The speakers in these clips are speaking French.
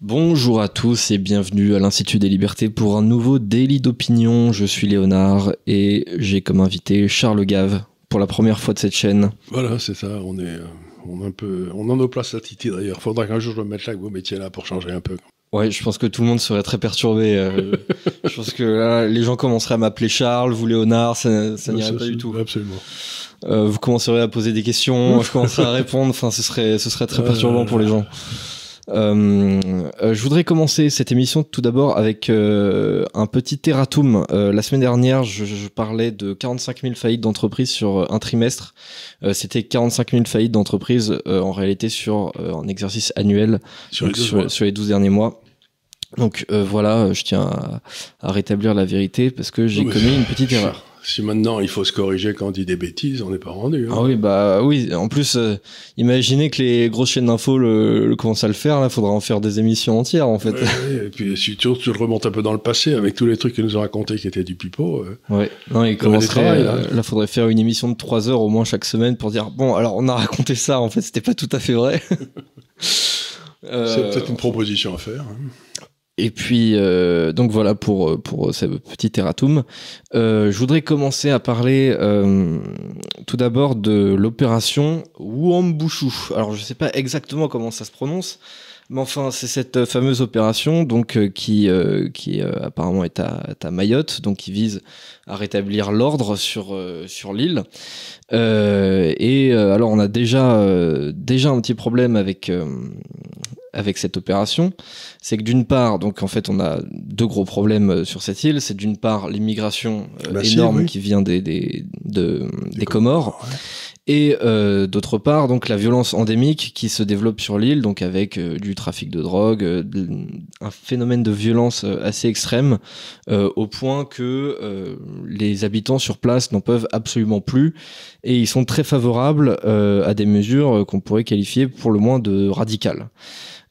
Bonjour à tous et bienvenue à l'Institut des Libertés pour un nouveau Daily d'opinion. Je suis Léonard et j'ai comme invité Charles Gave pour la première fois de cette chaîne. Voilà, c'est ça. On est, euh, on un peu, on a nos places à Titi d'ailleurs. Faudra qu'un jour je me mette là que vous mettiez là pour changer un peu. Ouais, je pense que tout le monde serait très perturbé. euh, je pense que là, les gens commenceraient à m'appeler Charles, vous Léonard, ça, ça n'irait pas du tout. Absolument. Euh, vous commencerez à poser des questions, je commencerai à répondre. Enfin, ce serait, ce serait très Euh, perturbant pour les gens. Euh, euh, je voudrais commencer cette émission tout d'abord avec euh, un petit terratum. Euh, la semaine dernière, je, je parlais de 45 000 faillites d'entreprises sur un trimestre. Euh, C'était 45 000 faillites d'entreprises euh, en réalité sur euh, un exercice annuel Sur les sur, mois. sur les 12 derniers mois. Donc euh, voilà, euh, je tiens à, à rétablir la vérité parce que j'ai Oui. commis une petite erreur. Si maintenant il faut se corriger quand on dit des bêtises, on n'est pas rendu. hein. Ah oui, bah oui. En plus, euh, imaginez que les grosses chaînes d'infos le, le commencent à le faire. Là, faudra en faire des émissions entières, en fait. Ouais, ouais, et puis si tu, tu remontes un peu dans le passé avec tous les trucs qu'ils nous ont racontés qui étaient du pipeau. euh, Ouais. Non, il commencerait. travail, euh, là. là. faudrait faire une émission de 3 heures au moins chaque semaine pour dire bon, alors on a raconté ça. En fait, c'était pas tout à fait vrai. Euh, C'est peut-être une proposition à faire. hein. Et puis, euh, donc voilà pour, pour ce petit erratum. Euh, je voudrais commencer à parler euh, tout d'abord de l'opération Wuambushu. Alors, je sais pas exactement comment ça se prononce, mais enfin, c'est cette fameuse opération donc euh, qui, euh, qui euh, apparemment est à, est à Mayotte, donc qui vise à rétablir l'ordre sur, sur l'île. Et alors, on a déjà, déjà un petit problème avec, avec cette opération c'est que d'une part, donc en fait, on a deux gros problèmes euh, sur cette île. C'est d'une part l'immigration euh, énorme oui. qui vient des, des, de- des Comores, Comores, et euh, d'autre part, donc la violence endémique qui se développe sur l'île, donc avec euh, du trafic de drogue, euh, un phénomène de violence euh, assez extrême, au point que les habitants sur place n'en peuvent absolument plus, et ils sont très favorables à des mesures qu'on pourrait qualifier pour le moins de radicales.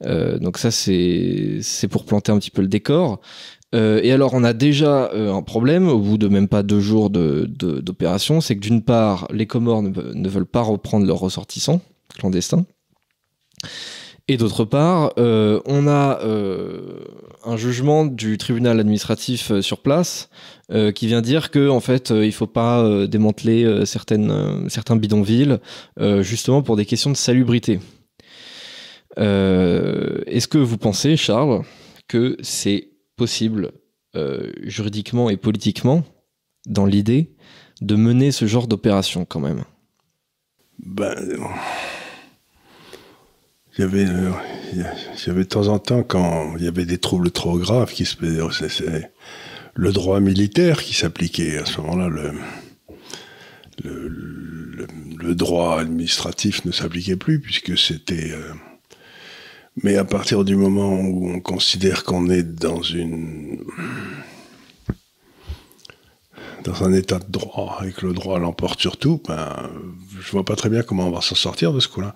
Donc ça, c'est pour planter un petit peu le décor. Euh, et alors, on a déjà euh, un problème au bout de même pas deux jours d'opération, c'est que d'une part, les Comores ne, ve- ne veulent pas reprendre leurs ressortissants clandestins. Et d'autre part, euh, on a un jugement du tribunal administratif sur place qui vient dire que en fait, euh, il faut pas démanteler certains bidonvilles, justement pour des questions de salubrité. Est-ce que vous pensez, Charles, que c'est possible euh, juridiquement et politiquement, dans l'idée, de mener ce genre d'opération quand même Ben, euh, il y avait, euh, il il y avait de temps en temps quand il y avait des troubles trop graves qui se, c'est- c'est le droit militaire qui s'appliquait à ce moment-là. Le droit administratif ne s'appliquait plus puisque c'était. euh, mais à partir du moment où on considère qu'on est dans une dans un état de droit et que le droit l'emporte sur tout, ben, je vois pas très bien comment on va s'en sortir de ce coup-là.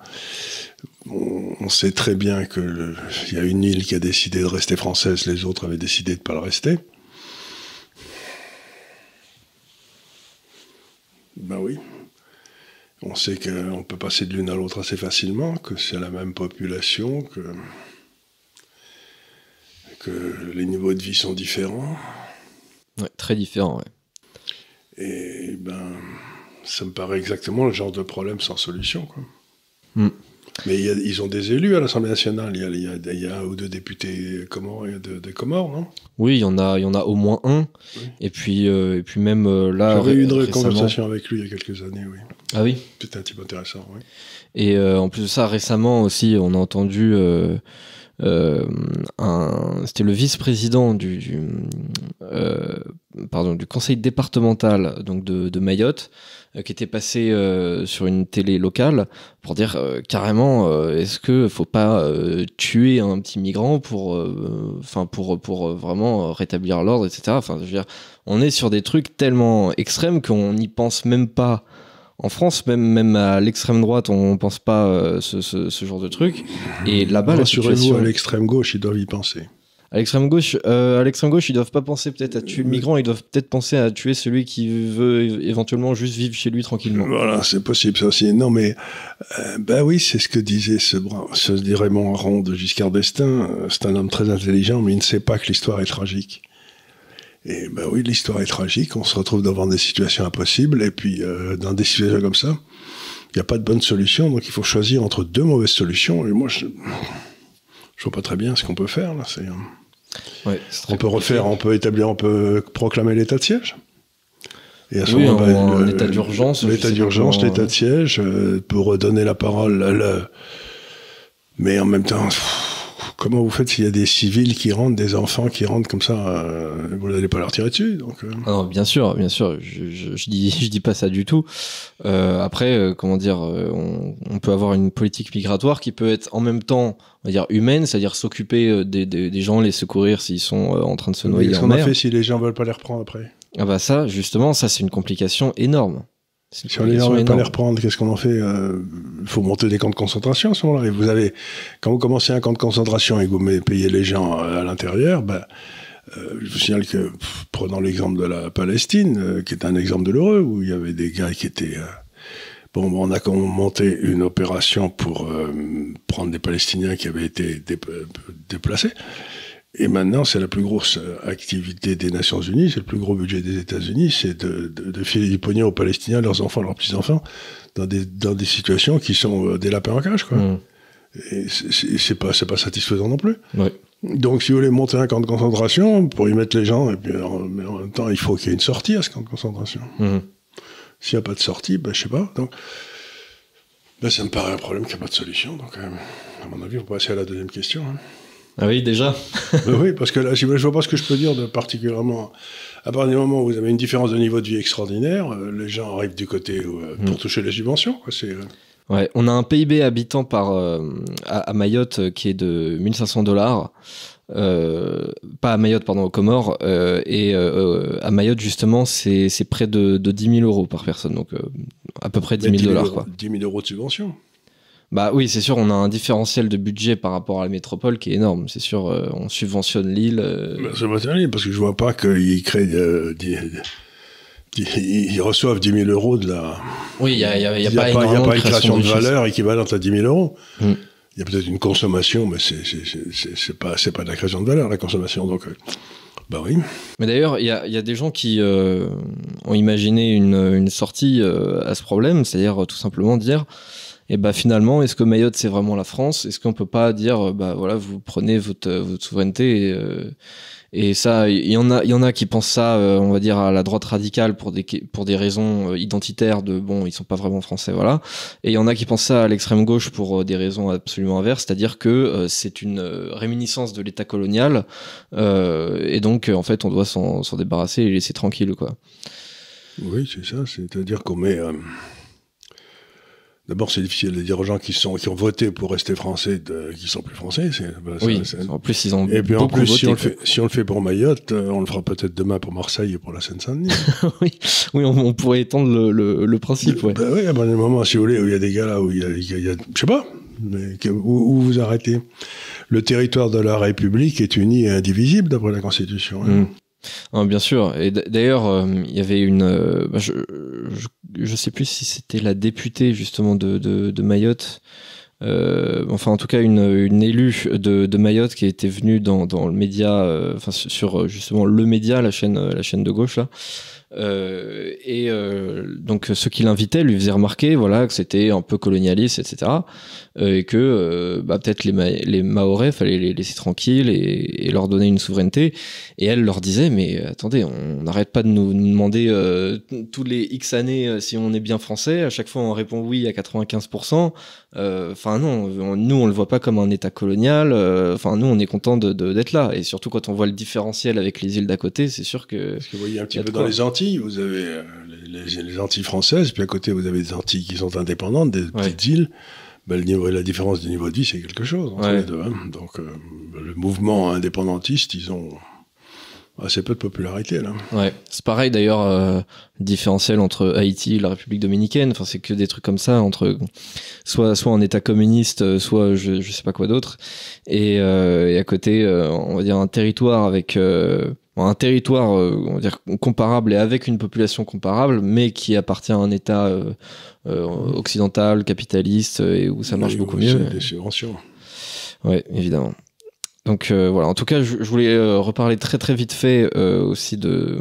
On, sait très bien que il y a une île qui a décidé de rester française, les autres avaient décidé de pas le rester. Ben oui. On sait qu'on peut passer de l'une à l'autre assez facilement, que c'est la même population, que, que les niveaux de vie sont différents. Ouais, Très différent, ouais. Et ben, ça me paraît exactement le genre de problème sans solution. Quoi. Hmm. Mais il y a- ils ont des élus à l'Assemblée nationale. Il y a, y y un ou deux députés comores, de, de Comores, non? Oui, il y en a, il y en a au moins un. Oui. Et puis, euh, et puis même euh, là, J'avais eu une ré- conversation avec lui il y a quelques années, oui. Ah oui. C'était un type intéressant, oui. Et euh, en plus de ça, récemment aussi, on a entendu euh, euh, un, c'était le vice-président du, du, pardon, du conseil départemental donc de, de Mayotte qui était passé sur une télé locale pour dire carrément est-ce que faut pas tuer un petit migrant pour enfin pour pour vraiment rétablir l'ordre etc enfin je veux dire on est sur des trucs tellement extrêmes qu'on n'y pense même pas en France, même, même à l'extrême droite, on pense pas euh, ce, ce, ce genre de truc. Et là-bas, la situation... à l'extrême gauche, ils doivent y penser. À l'extrême gauche, euh, à l'extrême gauche, ils doivent pas penser peut-être à tuer le migrant, ils doivent peut-être penser à tuer celui qui veut éventuellement juste vivre chez lui tranquillement. Voilà, c'est possible ça aussi. Non, mais euh, bah oui, c'est ce que disait ce, ce Raymond Aron de Giscard d'Estaing. Euh, c'est un homme très intelligent, mais il ne sait pas que l'histoire est tragique. Et ben oui, l'histoire est tragique. On se retrouve devant des situations impossibles, et puis euh, dans des situations comme ça, il n'y a pas de bonne solution, donc il faut choisir entre deux mauvaises solutions. Et moi, je, je vois pas très bien ce qu'on peut faire là. C'est on peut refaire, on peut établir, on peut proclamer l'état de siège. Et à ce moment, bah, l'état d'urgence. L'état d'urgence, l'état de siège, euh, pour redonner la parole. À Mais en même temps, comment vous faites s'il y a des civils qui rentrent, des enfants qui rentrent comme ça euh, Vous n'allez pas leur tirer dessus donc, euh. ah bien sûr, bien sûr. Je, je, dis, je dis pas ça du tout. après, comment dire, on, on, peut avoir une politique migratoire qui peut être en même temps on va dire humaine, c'est-à-dire s'occuper euh, des, des, gens, les secourir s'ils sont euh, en train de se noyer Qu'est-ce qu'on a fait si les gens veulent pas les reprendre après Ah bah ça, justement, ça c'est une complication énorme. Si on les gens veulent pas les reprendre, qu'est-ce qu'on en fait Il euh, faut monter des camps de concentration à ce moment-là. Et vous avez, quand vous commencez un camp de concentration et que vous payez les gens à l'intérieur, bah, je vous signale que, prenons l'exemple de la Palestine, qui est un exemple douloureux, où il y avait des gars qui étaient Bon, on a monté une opération pour euh, prendre des Palestiniens qui avaient été déplacés. Et maintenant, c'est la plus grosse activité des Nations Unies, c'est le plus gros budget des États-Unis, c'est de, de, filer du pognon aux Palestiniens, leurs enfants, leurs petits-enfants, dans des, dans des situations qui sont euh, des lapins en cage, quoi. Mmh. Et c'est pas, pas satisfaisant non plus. Ouais. Donc, si vous voulez monter un camp de concentration, pour y mettre les gens, et puis, mais en même temps, il faut qu'il y ait une sortie à ce camp de concentration. Mmh. S'il n'y a pas de sortie, ben, je sais pas. Donc, ben, ça me paraît un problème qui n'a pas de solution. Donc, euh, à mon avis, on peut passer à la deuxième question. Hein. Ah oui, déjà ben Oui, parce que là, je ne vois pas ce que je peux dire de particulièrement. À partir du moment où vous avez une différence de niveau de vie extraordinaire, euh, les gens arrivent du côté euh, pour mm. toucher les subventions. Quoi, ouais, on a un PIB habitant par, à, Mayotte qui est de 1500 dollars. Euh, pas à Mayotte, pardon, aux Comores. Euh, et euh, à Mayotte, justement, c'est près de, de 10 000 euros par personne, donc à peu près 10 000 dollars. Quoi. 10 000 euros de subvention bah oui, c'est sûr, on a un différentiel de budget par rapport à la métropole qui est énorme. C'est sûr, on subventionne l'île. Bah, ça va parce que je vois pas qu'ils créent. ils reçoivent 10 000 euros de la. Oui, il n'y a, y a, y a, pas, une création de, valeur équivalente à 10 000 euros. Mm. Il y a peut-être une consommation, mais c'est pas, pas de la création de valeur, la consommation. Donc, euh, bah oui. Mais d'ailleurs, il y a, y a, des gens qui euh, ont imaginé une, une sortie euh, à ce problème, c'est-à-dire tout simplement dire et bah finalement, est-ce que Mayotte c'est vraiment la France? Est-ce qu'on peut pas dire bah voilà, vous prenez votre, votre souveraineté et, et ça, il y en a, il y en a qui pensent ça, euh, on va dire à la droite radicale pour des pour des raisons euh, identitaires de bon, ils sont pas vraiment français, voilà. Et il y en a qui pensent ça à l'extrême gauche pour euh, des raisons absolument inverses, c'est-à-dire que c'est une réminiscence de l'État colonial et donc en fait on doit s'en débarrasser et laisser tranquille, quoi. Oui, c'est ça. C'est-à-dire qu'on met D'abord, c'est difficile de dire aux gens qui, sont, qui ont voté pour rester français de, qui sont plus français. oui, en plus, ils ont Et puis en plus, si, on le fait, si on le fait pour Mayotte, euh, on le fera peut-être demain pour Marseille et pour la Seine-Saint-Denis. oui, oui on, pourrait étendre le, le, le principe. Ouais. Bah, oui, à un moment, si vous voulez, où il y a des gars là, où il y a, il y a, je sais pas, mais où, où, vous arrêtez. Le territoire de la République est uni et indivisible d'après la Constitution. Hein. Bien sûr. Et d'ailleurs, euh, il y avait une. Euh, bah, je, je, sais plus si c'était la députée justement de, Mayotte. Euh, enfin, en tout cas, une, élue de, Mayotte qui était venue dans, dans le média, enfin sur justement le média, la chaîne, la chaîne de gauche là, et donc ceux qui l'invitaient lui faisaient remarquer voilà que c'était un peu colonialiste etc et que euh, bah, peut-être les, Ma les Maorais fallait les laisser tranquilles et, et, leur donner une souveraineté. Et elle leur disait mais attendez on n'arrête pas de nous, nous demander euh, tous les X années si on est bien français. À chaque fois on répond oui à 95% enfin non nous on le voit pas comme un état colonial. Enfin nous on est content d'être de, là. Et surtout quand on voit le différentiel avec les îles d'à côté c'est sûr que parce que vous voyez un petit peu dans les Antilles vous avez euh, les, les, Antilles françaises, puis à côté vous avez des Antilles qui sont indépendantes, des petites îles. Ben, le niveau, la différence du niveau de vie, c'est quelque chose entre les deux. Hein. Donc euh, le mouvement indépendantiste, ils ont assez peu de popularité là. Ouais, c'est pareil d'ailleurs, euh, différentiel entre Haïti et la République dominicaine. Enfin, c'est que des trucs comme ça entre soit soit un État communiste, soit je, je sais pas quoi d'autre, et, euh, et, à côté, euh, on va dire un territoire avec euh, un territoire on va dire comparable et avec une population comparable, mais qui appartient à un État occidental, capitaliste et où ça marche beaucoup mieux. Des subventions. Ouais, évidemment. Donc euh, voilà, en tout cas, je, voulais euh, reparler très très vite fait euh, aussi de,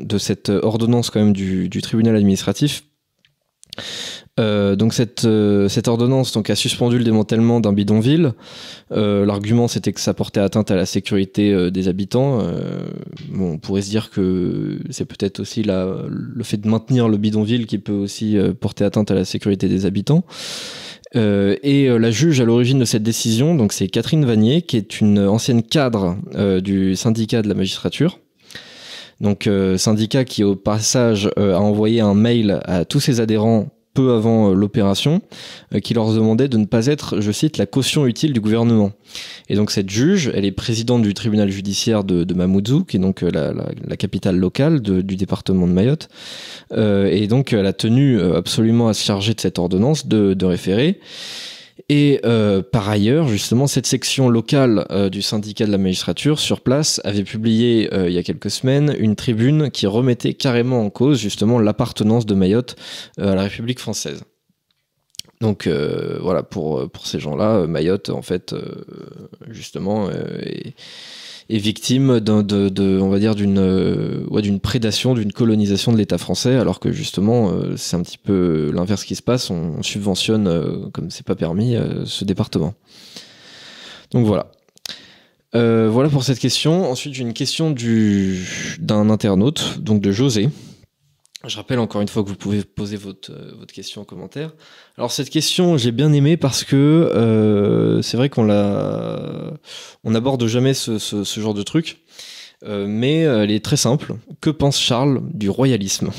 de cette ordonnance quand même du, du tribunal administratif. Donc cette, cette ordonnance donc, a suspendu le démantèlement d'un bidonville. L'argument c'était que ça portait atteinte à la sécurité des habitants. on pourrait se dire que c'est peut-être aussi la, le fait de maintenir le bidonville qui peut aussi porter atteinte à la sécurité des habitants. Euh, et euh, la juge à l'origine de cette décision, donc c'est Catherine Vanier, qui est une ancienne cadre euh, du syndicat de la magistrature. Donc syndicat qui au passage a envoyé un mail à tous ses adhérents avant l'opération, qui leur demandait de ne pas être, je cite, la caution utile du gouvernement. Et donc cette juge, elle est présidente du tribunal judiciaire de, de Mamoudzou, qui est donc la, la, capitale locale du département de Mayotte. Euh, et donc elle a tenu euh, absolument à se charger de cette ordonnance de, de. Et euh, par ailleurs, justement, cette section locale euh, du syndicat de la magistrature sur place avait publié euh, il y a quelques semaines une tribune qui remettait carrément en cause justement l'appartenance de Mayotte à la République française. Donc voilà, pour, pour ces gens-là, Mayotte, en fait, justement, est, est victime de, de, on euh, d'une prédation, d'une colonisation de l'État français, alors que justement euh, c'est un petit peu l'inverse qui se passe. On, subventionne, euh, comme c'est pas permis, ce département. Donc voilà. voilà pour cette question. Ensuite, j'ai une question du, d'un internaute, donc de José, je rappelle encore une fois que vous pouvez poser votre, euh, votre question en commentaire. Alors cette question, j'ai bien aimé parce que euh, c'est vrai qu'on la, on n'aborde jamais ce, ce, ce, genre de truc, euh, mais elle est très simple. Que pense Charles du royalisme?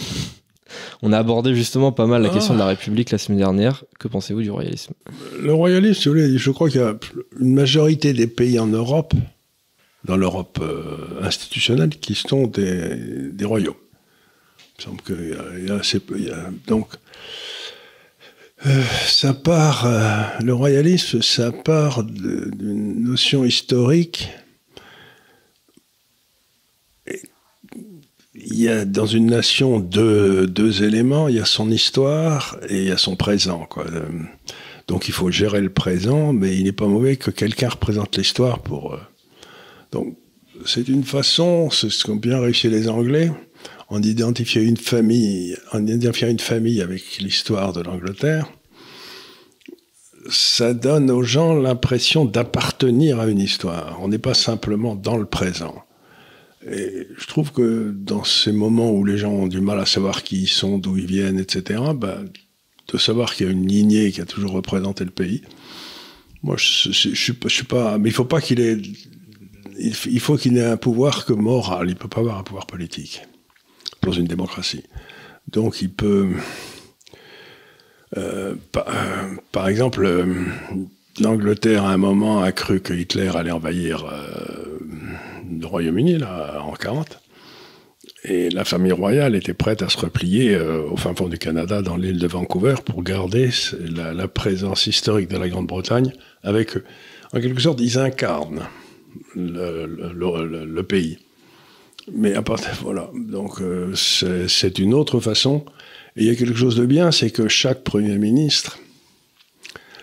On a abordé justement pas mal la question de la République la semaine dernière. Que pensez-vous du royalisme? Le royalisme, je crois qu'il y a une majorité des pays en Europe, dans l'Europe institutionnelle, qui sont des, des royaumes. Il semble qu'il y, a assez peu. donc, euh, ça part, euh, le royalisme, ça part d'une notion historique. Il y a dans une nation deux, éléments, il y a son histoire et il y a son présent. Euh, donc il faut gérer le présent, mais il n'est pas mauvais que quelqu'un représente l'histoire pour. donc c'est une façon, c'est ce qu'ont bien réussi les Anglais, en identifiant une famille, une famille avec l'histoire de l'Angleterre, ça donne aux gens l'impression d'appartenir à une histoire. On n'est pas simplement dans le présent. Et je trouve que dans ces moments où les gens ont du mal à savoir qui ils sont, d'où ils viennent, etc., bah, de savoir qu'il y a une lignée qui a toujours représenté le pays, moi, je, suis pas. Mais il faut pas qu'il ait. Il faut qu'il ait un pouvoir que moral. Il peut pas avoir un pouvoir politique dans une démocratie. Donc il peut, euh, par, euh, par, exemple, euh, l'Angleterre à un moment a cru que Hitler allait envahir le Royaume-Uni là en 40. Et la famille royale était prête à se replier au fin fond du Canada, dans l'île de Vancouver, pour garder la, présence historique de la Grande-Bretagne avec eux. En quelque sorte, ils incarnent le pays. Mais à part, voilà, donc euh, c'est une autre façon. Et il y a quelque chose de bien, c'est que chaque Premier ministre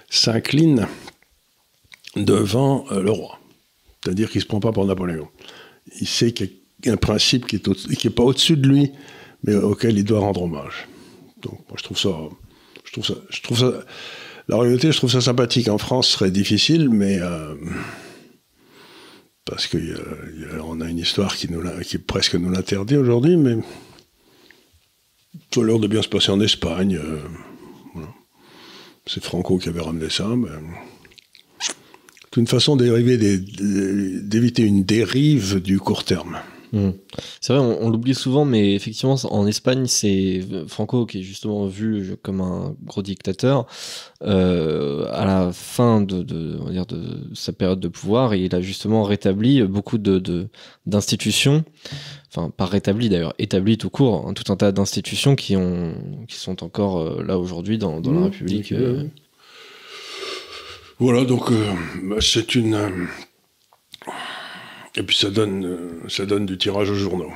s'incline devant euh, le roi. C'est-à-dire qu'il ne se prend pas pour Napoléon. Il sait qu'il y a un principe qui n'est pas au-dessus de lui, mais auquel il doit rendre hommage. Donc moi je trouve ça... Je trouve ça, je trouve ça la réalité, je trouve ça sympathique. En France, ce serait difficile, mais... Euh, parce qu'on a, a une histoire qui, presque nous l'interdit aujourd'hui, mais ça a l'air de bien se passer en Espagne. Euh. C'est Franco qui avait ramené ça. C'est une façon d'éviter une dérive du court terme. Mmh. C'est vrai, on, l'oublie souvent, mais effectivement, en Espagne, c'est Franco qui est justement vu comme un gros dictateur. Euh, à la fin de, de, dire de, sa période de pouvoir, il a justement rétabli beaucoup de d'institutions, enfin pas rétabli d'ailleurs, établi tout court, hein, tout un tas d'institutions qui ont qui sont encore euh, là aujourd'hui dans, dans la mmh, République. Euh. Voilà, donc c'est une et puis ça donne, euh, ça donne du tirage aux journaux.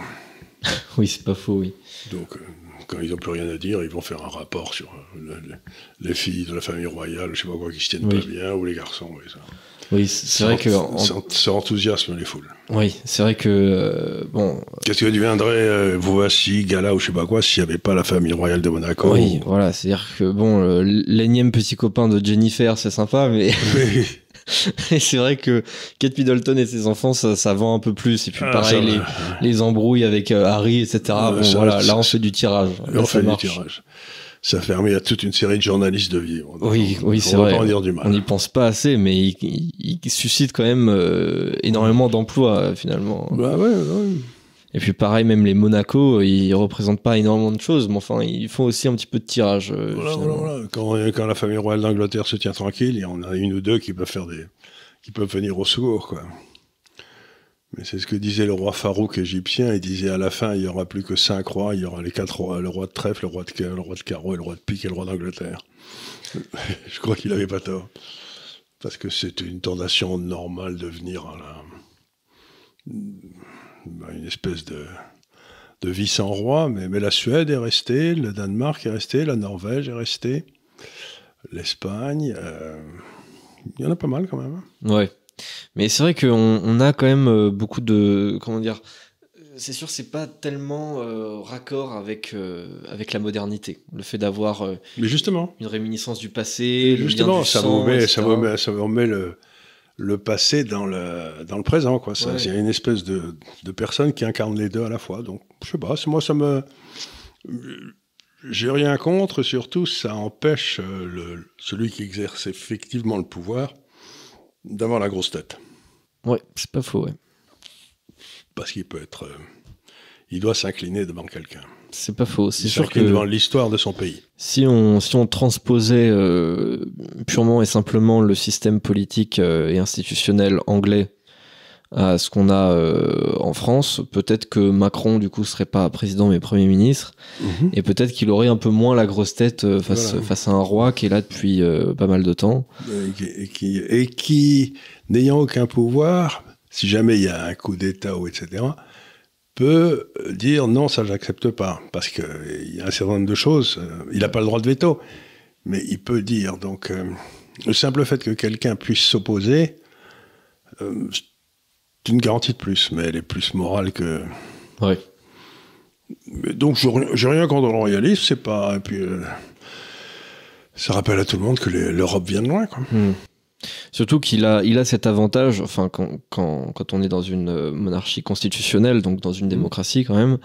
oui, c'est pas faux, oui. Donc, euh, quand ils n'ont plus rien à dire, ils vont faire un rapport sur euh, les filles de la famille royale, je sais pas quoi, qui se tiennent pas bien, ou les garçons, oui, ça. Oui, c'est vrai que. Ça, enthousiasme les foules. Oui, c'est vrai que. bon. Qu'est-ce que deviendrait voici, Gala ou je sais pas quoi s'il n'y avait pas la famille royale de Monaco Oui, voilà, c'est-à-dire que, bon, l'énième petit copain de Jennifer, c'est sympa, mais. Oui. et c'est vrai que Kate Middleton et ses enfants, ça, vend un peu plus. Et puis ah, pareil, les, les, embrouilles avec euh, Harry, etc. bon, voilà, là on fait du tirage. on fait du tirage. Ça permet à toute une série de journalistes de vivre. oui, oui, c'est vrai. Pas en dire du mal. On n'y pense pas assez, mais il, suscite quand même euh, énormément d'emplois finalement. Bah ouais, ouais. Et puis pareil, même les Monaco, ils représentent pas énormément de choses, mais enfin, ils font aussi un petit peu de tirage. Euh, voilà, voilà, Quand, quand, la famille royale d'Angleterre se tient tranquille, il y en a une ou deux qui peuvent faire des, qui peuvent venir au secours, quoi. Mais c'est ce que disait le roi Farouk égyptien. Il disait à la fin, il y aura plus que cinq rois. Il y aura les quatre rois, le roi de trèfle, le roi de, le roi de carreau, et le roi de pique et le roi d'Angleterre. Je crois qu'il avait pas tort. Parce que c'était une tentation normale de venir à la une espèce de, de vie sans roi, mais, mais, la Suède est restée, le Danemark est resté, la Norvège est restée, l'Espagne, euh, il y en a pas mal quand même. Hein. Ouais, mais c'est vrai qu'on on a quand même euh, beaucoup de, comment dire, c'est sûr, c'est pas tellement euh, raccord avec avec la modernité. Le fait d'avoir mais justement une réminiscence du passé, justement, le ça, vous met, ça, vous met, ça vous met le le passé dans le, dans le présent. Quoi. Il y a une espèce de, de, personne qui incarne les deux à la fois. Donc, je sais pas, moi, ça me. J'ai rien contre, surtout, ça empêche euh, le, celui qui exerce effectivement le pouvoir d'avoir la grosse tête. Ouais, c'est pas faux, ouais. Parce qu'il peut être. Euh, il doit s'incliner devant quelqu'un. C'est pas faux. C'est sûr que devant l'histoire de son pays. Si on si on transposait euh, purement et simplement le système politique euh, et institutionnel anglais à ce qu'on a euh, en France, peut-être que Macron du coup serait pas président mais premier ministre, mhm. et peut-être qu'il aurait un peu moins la grosse tête face face à un roi qui est là depuis pas mal de temps et qui et qui n'ayant aucun pouvoir, si jamais il y a un coup d'État ou etc peut dire non, ça j'accepte pas, parce qu'il y a un certain nombre de choses. Euh, il n'a pas le droit de veto, mais il peut dire. Donc, euh, le simple fait que quelqu'un puisse s'opposer, euh, c'est une garantie de plus, mais elle est plus morale que. Oui. Donc, j'ai rien contre le royalisme, c'est pas. Et puis, ça rappelle à tout le monde que l'Europe vient de loin, quoi. Hmm. Surtout qu'il a, il a cet avantage, enfin, quand, quand, quand, on est dans une euh, monarchie constitutionnelle, donc dans une mmh. démocratie quand même,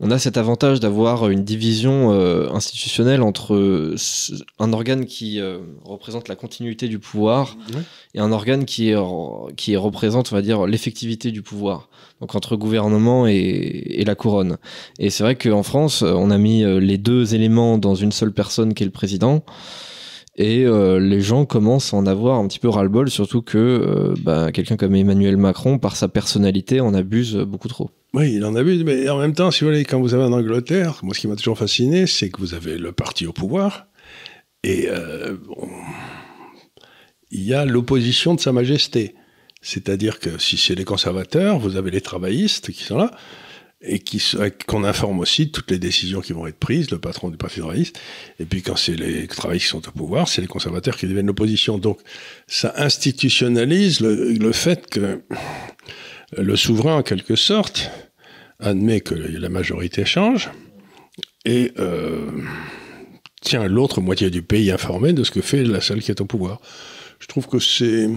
on a cet avantage d'avoir une division euh, institutionnelle entre un organe qui euh, représente la continuité du pouvoir et un organe qui, est, qui représente, on va dire, l'effectivité du pouvoir. Donc entre gouvernement et, et la couronne. Et c'est vrai qu'en France, on a mis les deux éléments dans une seule personne qui est le président. Et euh, les gens commencent à en avoir un petit peu ras-le-bol, surtout que euh, bah, quelqu'un comme Emmanuel Macron, par sa personnalité, en abuse beaucoup trop. Oui, il en abuse, mais en même temps, si vous voulez, quand vous avez en Angleterre, moi ce qui m'a toujours fasciné, c'est que vous avez le parti au pouvoir, et euh, il y a l'opposition de Sa Majesté. C'est-à-dire que si c'est les conservateurs, vous avez les travaillistes qui sont là, et qu'on informe aussi de toutes les décisions qui vont être prises, le patron du Parti travailliste. Et puis quand c'est les travaillistes qui sont au pouvoir, c'est les conservateurs qui deviennent l'opposition. Donc ça institutionnalise le, fait que le souverain, en quelque sorte, admet que la majorité change et euh, tient l'autre moitié du pays informé de ce que fait la seule qui est au pouvoir. Je trouve que c'est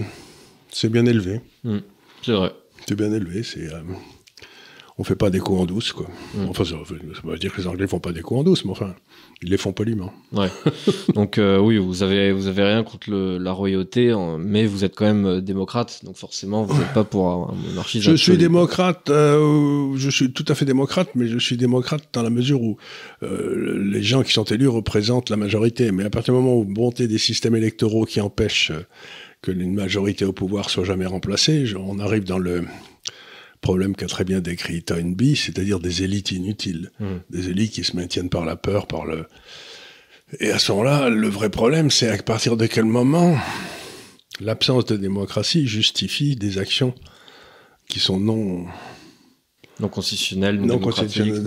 c'est bien élevé. Mmh, c'est vrai. C'est bien élevé. C'est euh, on fait pas des coups en douce, quoi. Mm. Enfin, ça, veut dire que les Anglais font pas des coups en douce, mais enfin, ils les font poliment. Ouais. donc euh, oui, vous avez vous avez rien contre la royauté, mais vous êtes quand même euh, démocrate, donc forcément vous n'êtes pas pour un monarchiste. Je suis démocrate, euh, je suis tout à fait démocrate, mais je suis démocrate dans la mesure où les gens qui sont élus représentent la majorité. Mais à partir du moment où montez des systèmes électoraux qui empêchent que une majorité au pouvoir soit jamais remplacée, on arrive dans le problème qu'a très bien décrit Toynbee, c'est-à-dire des élites inutiles, hmm. des élites qui se maintiennent par la peur, par le... Et à ce moment-là, le vrai problème, c'est à partir de quel moment l'absence de démocratie justifie des actions qui sont non... Non constitutionnelles, non constitutionnelles.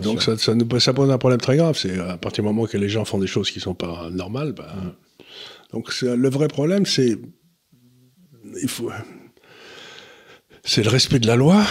donc ça, ça, nous, ça, pose un problème très grave. C'est à partir du moment que les gens font des choses qui sont pas normales. Hmm. Donc le vrai problème, c'est il faut c'est le respect de la loi.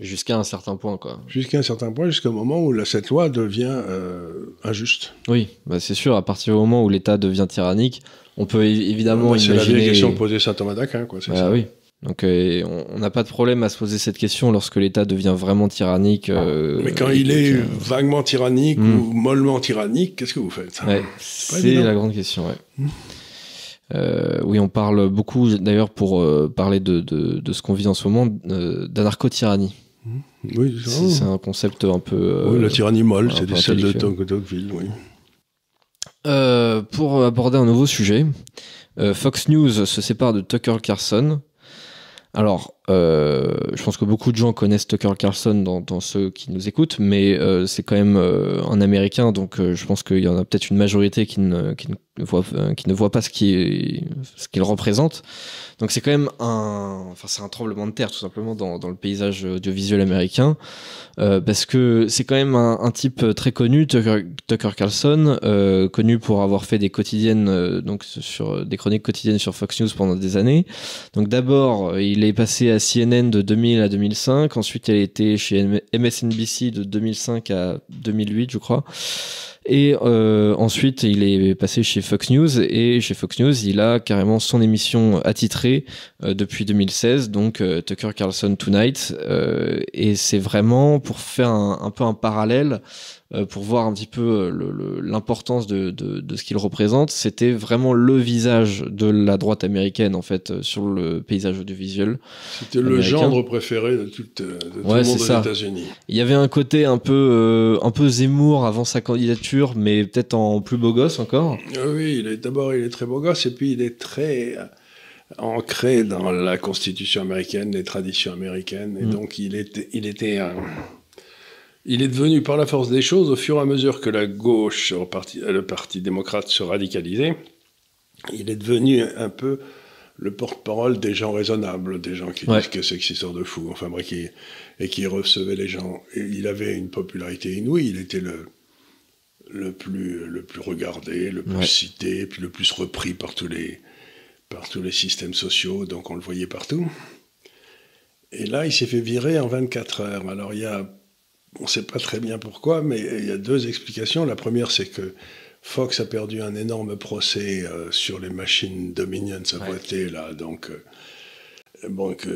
Jusqu'à un certain point, quoi. Jusqu'à un certain point, jusqu'au moment où cette loi devient euh, injuste. Oui, bah c'est sûr, à partir du moment où l'État devient tyrannique, on peut évidemment imaginer... C'est la question posée saint Thomas d'Aquin, quoi. Bah ça. oui. Donc euh, on n'a pas de problème à se poser cette question lorsque l'État devient vraiment tyrannique. Euh, Mais quand il est vaguement tyrannique hmm. ou mollement tyrannique, qu'est-ce que vous faites? C'est la grande question, ouais. Hmm. Euh, oui, on parle beaucoup, d'ailleurs, pour euh, parler de, de, de, ce qu'on vit en ce moment, euh, d'anarcho-tyrannie. Mmh. Oui, c'est un concept un peu. oui, la tyrannie molle, c'est celle de Tocqueville, oui. pour aborder un nouveau sujet, Fox News se sépare de Tucker Carlson. Alors, euh, je pense que beaucoup de gens connaissent Tucker Carlson dans, ceux qui nous écoutent, mais euh, c'est quand même euh, un Américain, donc je pense qu'il y en a peut-être une majorité qui ne, qui voit, pas ce qu'il représente. Donc c'est quand même un, enfin c'est un tremblement de terre tout simplement dans, le paysage audiovisuel américain, parce que c'est quand même un, type très connu, Tucker, Tucker Carlson, connu pour avoir fait des quotidiennes, donc sur des chroniques quotidiennes sur Fox News pendant des années. Donc d'abord, il est passé à CNN de 2000 à 2005. Ensuite, elle était chez MSNBC de 2005 à 2008, je crois. Et euh, ensuite, il est passé chez Fox News. Et chez Fox News, il a carrément son émission attitrée euh, depuis 2016, donc euh, Tucker Carlson Tonight. et c'est vraiment pour faire un, peu un parallèle pour voir un petit peu euh, l'importance de, de, de, ce qu'il représente. C'était vraiment le visage de la droite américaine, en fait, euh, sur le paysage audiovisuel. C'était le gendre préféré de tout, de tout le monde aux États-Unis. Il y avait un côté un peu, un peu Zemmour avant sa candidature, mais peut-être en plus beau gosse encore. Ah oui, d'abord, il est très beau gosse, et puis il est très ancré dans la constitution américaine, les traditions américaines, et mm. donc il était, il était un il est devenu, par la force des choses, au fur et à mesure que la gauche, le parti démocrate, se radicalisait, il est devenu un peu le porte-parole des gens raisonnables, des gens qui disent que c'est que c'est de fou, enfin bref, et qui recevait les gens. Et il avait une popularité inouïe, il était le, le, plus, le plus regardé, le plus cité, puis le plus repris par tous, les, par tous les systèmes sociaux, donc on le voyait partout. Et là, il s'est fait virer en 24 heures. Alors il y a on ne sait pas très bien pourquoi, mais il y a deux explications. La première, c'est que Fox a perdu un énorme procès euh, sur les machines Dominion, sa boîtier là, donc. Euh, donc,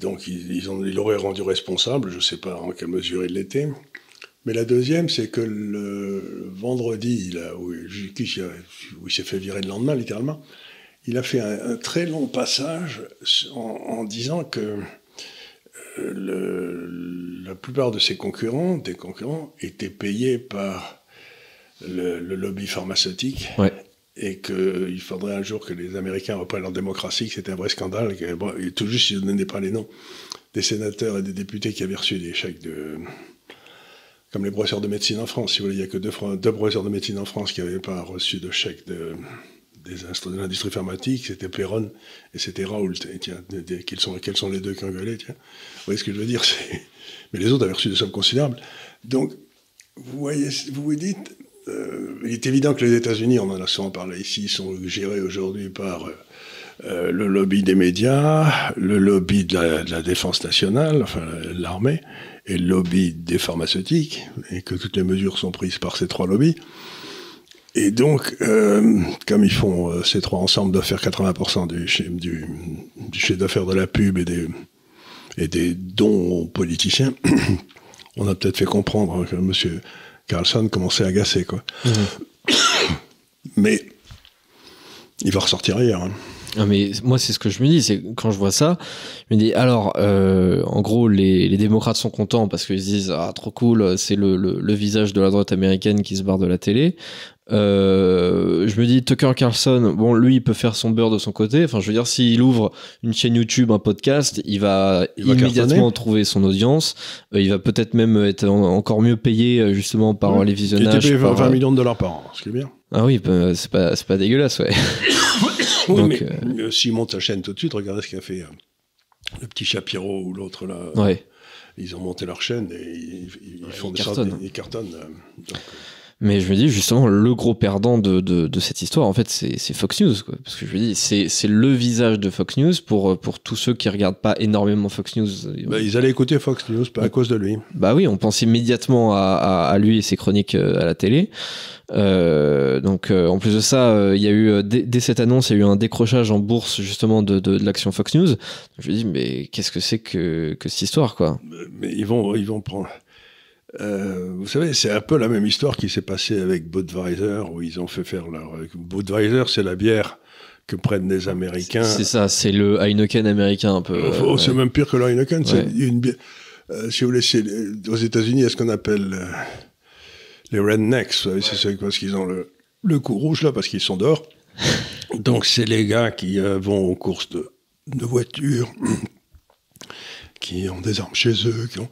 donc ils, ils l'auraient rendu responsable, je ne sais pas en quelle mesure il l'était. Mais la deuxième, c'est que le vendredi, là, où, il s'est fait virer le lendemain, littéralement, il a fait un, très long passage en disant que le, la plupart de ses concurrents, des concurrents, étaient payés par le, lobby pharmaceutique. Et qu'il faudrait un jour que les Américains reprennent leur démocratie, que c'était un vrai scandale. Que, bon, et tout juste, je ne donnais pas les noms des sénateurs et des députés qui avaient reçu des chèques de. Comme les professeurs de médecine en France. Si vous voulez, il n'y a que deux, deux professeurs de médecine en France qui n'avaient pas reçu de chèques de, des de l'industrie pharmaceutique, c'était Perron et c'était Raoult. Tiens, quels sont, quels sont les deux congolais tiens Vous voyez ce que je veux dire Mais les autres avaient reçu des sommes considérables. Donc, vous voyez, vous vous dites, euh, il est évident que les États-Unis, on en a souvent parlé ici, sont gérés aujourd'hui par euh, le lobby des médias, le lobby de la défense nationale, enfin l'armée, et le lobby des pharmaceutiques, et que toutes les mesures sont prises par ces trois lobbies. Et donc, euh, comme ils font euh, ces trois ensemble doivent faire 80% du, du, du chiffre d'affaires de la pub et des, et des dons aux politiciens, on a peut-être fait comprendre que M. Carlson commençait à agacer. Quoi. Mhm. Mais il va ressortir hier. Hein. Ah, mais moi, c'est ce que je me dis, c'est quand je vois ça, je me dis alors, euh, en gros, les, les, démocrates sont contents parce qu'ils se disent ah trop cool, c'est le, le, le, visage de la droite américaine qui se barre de la télé. Euh, je me dis Tucker Carlson, bon, lui, il peut faire son beurre de son côté. Enfin, je veux dire, s'il ouvre une chaîne YouTube, un podcast, il va, Il immédiatement trouver son audience. Euh, il va peut-être même être en- encore mieux payé euh, justement par Ouais. les Il était visionnages. payé par- 20 millions de dollars par an, ce qui est bien. Ah oui, bah, c'est pas, c'est pas dégueulasse, ouais. Oui, Donc, mais euh, s'il monte sa chaîne tout de suite, regardez ce qu'a fait euh, le petit Shapiro ou l'autre là. ouais. Ils ont monté leur chaîne et ils, ils- ils font ils des cartonnent. sortes- ils cartonnent. donc, Mais je me dis justement, le gros perdant de, de, de cette histoire, en fait, c'est Fox News. Quoi. Parce que je me dis, c'est c'est le visage de Fox News pour, pour tous ceux qui regardent pas énormément Fox News. bah, ils allaient écouter Fox News, à cause de lui. Bah oui, on pense immédiatement à, à, à lui et ses chroniques euh, à la télé. Euh, donc euh, en plus de ça, euh, il y a eu euh, dès, dès cette annonce, il y a eu un décrochage en bourse justement de, de, de l'action Fox News. Je me dis mais qu'est-ce que c'est que, que cette histoire quoi? Mais ils vont, ils vont prendre. Euh, vous savez, c'est un peu la même histoire qui s'est passée avec Budweiser, où ils ont fait faire leur. Budweiser, c'est la bière que prennent les Américains. C'est ça, c'est le Heineken américain un peu. Oh, c'est même pire que le Heineken. Ouais. une bière. euh, si vous voulez, aux États-Unis, il y a ce qu'on appelle euh, les rednecks. Savez, c'est parce qu'ils ont le, le cou rouge là, parce qu'ils sont dehors. Donc, c'est les gars qui vont aux courses de, de voitures, qui ont des armes chez eux, qui ont.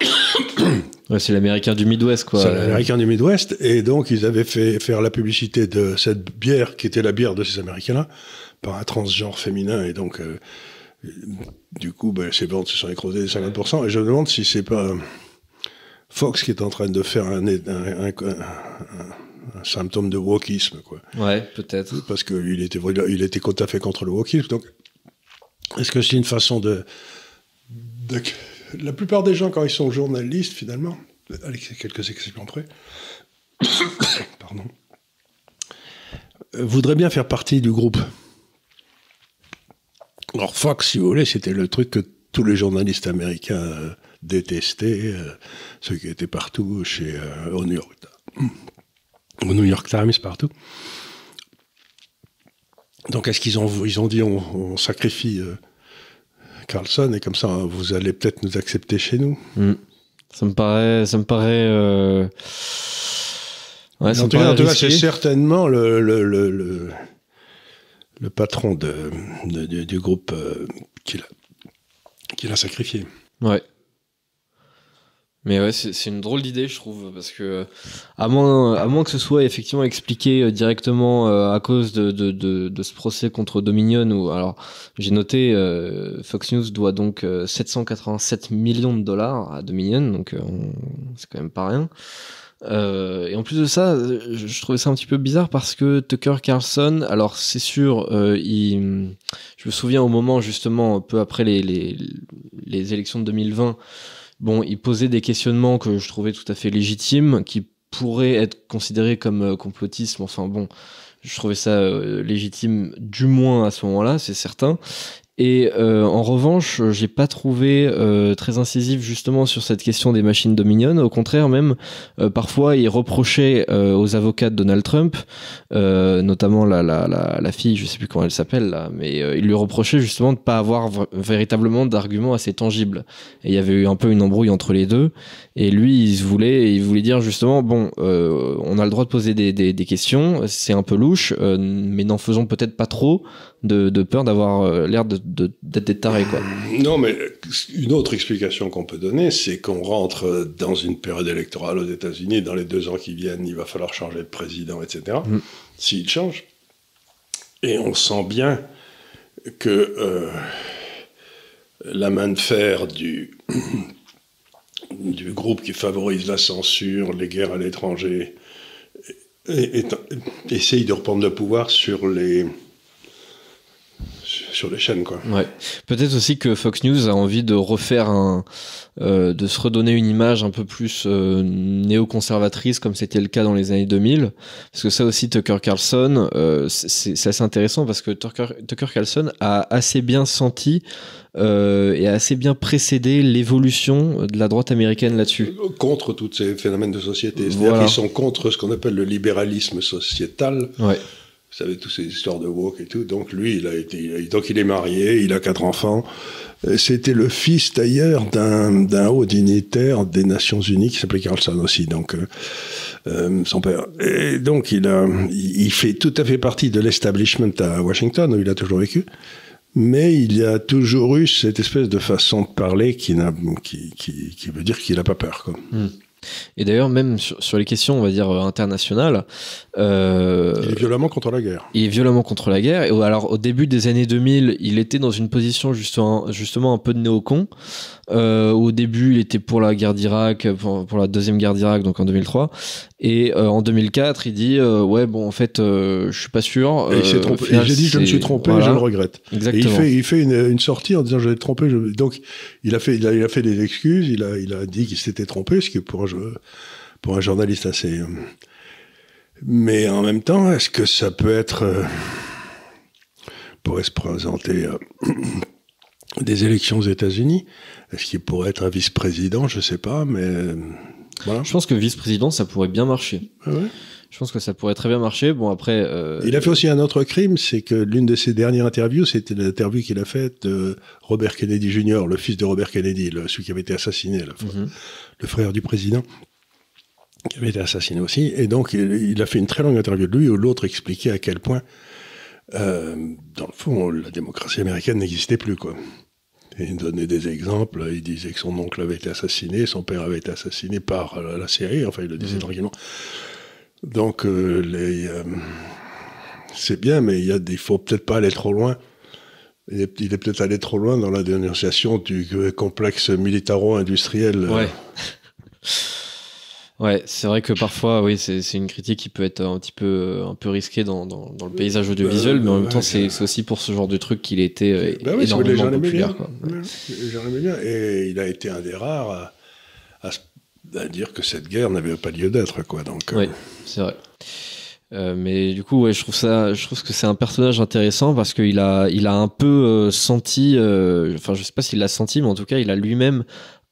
ouais, c'est l'américain du Midwest quoi. C'est l'américain du Midwest. Et donc, ils avaient fait faire la publicité de cette bière, qui était la bière de ces Américains-là, par un transgenre féminin. Et donc, euh, du coup, ben, ces ventes se sont écrasées de 50%. Et je me demande si c'est pas euh, Fox qui est en train de faire un, un, un- un- un symptôme de wokisme, quoi. Ouais, peut-être. Parce qu'il était, il était tout à fait contre le wokisme. Donc, est-ce que c'est une façon de, de- La plupart des gens, quand ils sont journalistes, finalement, avec quelques exceptions près, pardon, voudraient bien faire partie du groupe. Alors, Fox, si vous voulez, c'était le truc que tous les journalistes américains euh, détestaient, euh, ceux qui étaient partout chez, euh, au New York, Times, partout. Donc, est-ce qu'ils ont, dit on, sacrifie Carlson et comme ça, vous allez peut-être nous accepter chez nous Hmm. Ça me paraît, ça me paraît. euh, Ouais, ça En me tout cas, paraît en tout cas, risqué. c'est certainement le, le, le, le, le patron de, de- du, du groupe euh, qui l'a qui l'a sacrifié. Ouais. Mais ouais, c'est une drôle d'idée, je trouve, parce que à moins, à moins que ce soit effectivement expliqué euh, directement euh, à cause de, de, de, de ce procès contre Dominion, ou alors j'ai noté euh, Fox News doit donc euh, 787 millions de dollars à Dominion, donc euh, c'est quand même pas rien. Euh, et en plus de ça, euh, je, je trouvais ça un petit peu bizarre parce que Tucker Carlson, alors c'est sûr, euh, il, je me souviens au moment justement, peu après les, les, les élections de 2020, bon, il posait des questionnements que je trouvais tout à fait légitimes, qui pourraient être considérés comme euh, complotisme. Enfin bon, je trouvais ça euh, légitime, du moins à ce moment-là, c'est certain. Et euh, en revanche, j'ai pas trouvé euh, très incisif justement sur cette question des machines Dominion. Au contraire, même euh, parfois, il reprochait euh, aux avocats de Donald Trump, euh, notamment la, la, la, la fille, je sais plus comment elle s'appelle là, mais euh, il lui reprochait justement de pas avoir véritablement d'arguments assez tangibles. Et il y avait eu un peu une embrouille entre les deux. Et lui, il voulait, il voulait dire justement, bon, on a le droit de poser des, des, des questions, c'est un peu louche, mais n'en faisons peut-être pas trop de, de peur d'avoir euh, l'air de- de- d'être des tarés, quoi. Non, mais une autre explication qu'on peut donner, c'est qu'on rentre dans une période électorale aux États-Unis. Dans les deux ans qui viennent, il va falloir changer de président, etc. Mm. S'il change. Et on sent bien que euh, la main de fer du, du groupe qui favorise la censure, les guerres à l'étranger, est- essaye de reprendre le pouvoir sur les sur les chaînes, quoi. Ouais. Peut-être aussi que Fox News a envie de refaire un, euh, de se redonner une image un peu plus euh, néoconservatrice, comme c'était le cas dans les années 2000. Parce que ça aussi, Tucker Carlson, euh, c'est assez intéressant parce que Tucker, Tucker Carlson a assez bien senti euh, et a assez bien précédé l'évolution de la droite américaine là-dessus. Contre tous ces phénomènes de société. C'est-à-dire Voilà. qu'ils sont contre ce qu'on appelle le libéralisme sociétal. Ouais. Vous savez, toutes ces histoires de woke et tout. Donc lui, il a été, donc il est marié, il a quatre enfants. C'était le fils d'ailleurs d'un haut dignitaire des Nations Unies qui s'appelait Carlson aussi. Donc euh, euh, son père. Et donc il a, il fait tout à fait partie de l'establishment à Washington où il a toujours vécu. Mais il y a toujours eu cette espèce de façon de parler qui, qui, qui, veut dire qu'il n'a pas peur. Quoi. Et d'ailleurs, même sur, sur les questions, on va dire, euh, internationales, euh, Il est violemment contre la guerre. il est violemment contre la guerre. Et alors, au début des années 2000, il était dans une position justement, justement un peu de néocon. Euh, au début, il était pour la guerre d'Irak, pour, pour la deuxième guerre d'Irak, donc en 2003. Et euh, en 2004, il dit euh, ouais bon en fait, je suis pas sûr. Et j'ai dit, je me suis trompé, voilà. je le regrette. Et il Exactement. fait, il fait une, une sortie en disant, trompé. je- Donc, il a fait, il a, il a fait des excuses, il a, il a dit qu'il s'était trompé, ce qui est pour un, pour un journaliste assez. Mais en même temps, est-ce que ça peut être. pourrait se présenter des élections aux États-Unis? Est-ce qu'il pourrait être un vice-président Je sais pas, mais. Voilà. Je pense que vice-président, ça pourrait bien marcher. Ah ouais? Je pense que ça pourrait très bien marcher. Bon après. euh, Il a fait aussi un autre crime, c'est que l'une de ses dernières interviews, c'était l'interview qu'il a faite de Robert Kennedy Jr., le fils de Robert Kennedy, le, celui qui avait été assassiné, le, mhm. le frère du président, qui avait été assassiné aussi. Et donc, il, il a fait une très longue interview de lui où l'autre expliquait à quel point, euh, dans le fond, la démocratie américaine n'existait plus, quoi. Il donnait des exemples. Il disait que son oncle avait été assassiné, son père avait été assassiné par euh, la série. Enfin, il le disait Mhm. tranquillement. Donc, euh, euh, c'est bien, mais il il faut peut-être pas aller trop loin. Il est, est peut-être allé trop loin dans la dénonciation du complexe militaro-industriel. Ouais. Ouais, c'est vrai que parfois, oui, c'est une critique qui peut être un petit peu, un peu risquée dans, dans, dans le paysage audiovisuel, Bah, mais en même ouais, temps, c'est aussi pour ce genre de truc qu'il a été euh, Bah les énormément populaire. bien. Quoi. Ouais, Les gens l'aimaient bien. Et il a été un des rares à, à dire que cette guerre n'avait pas lieu d'être. Quoi. Donc, euh, Oui, c'est vrai. Euh, mais du coup, ouais, je trouve ça, je trouve que c'est un personnage intéressant parce qu'il a, il a un peu euh, senti, euh, enfin, je sais pas s'il l'a senti, mais en tout cas, il a lui-même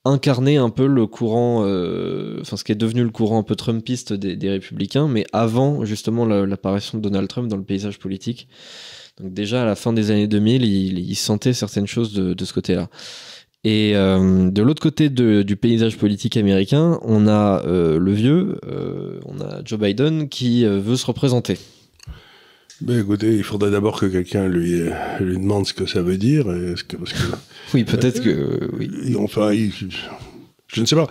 incarné un peu le courant, euh, enfin, ce qui est devenu le courant un peu trumpiste des, républicains, mais avant justement la- l'apparition de Donald Trump dans le paysage politique. Donc déjà à la fin des années 2000, il, sentait certaines choses de, ce côté-là. Et euh, de l'autre côté du paysage politique américain, on a euh, le vieux, on a Joe Biden qui veut se représenter. Ben, écoutez, il faudrait d'abord que quelqu'un lui, euh, lui demande ce que ça veut dire. et ce que- parce que, Oui, peut-être que euh, oui. enfin, il- je ne sais pas.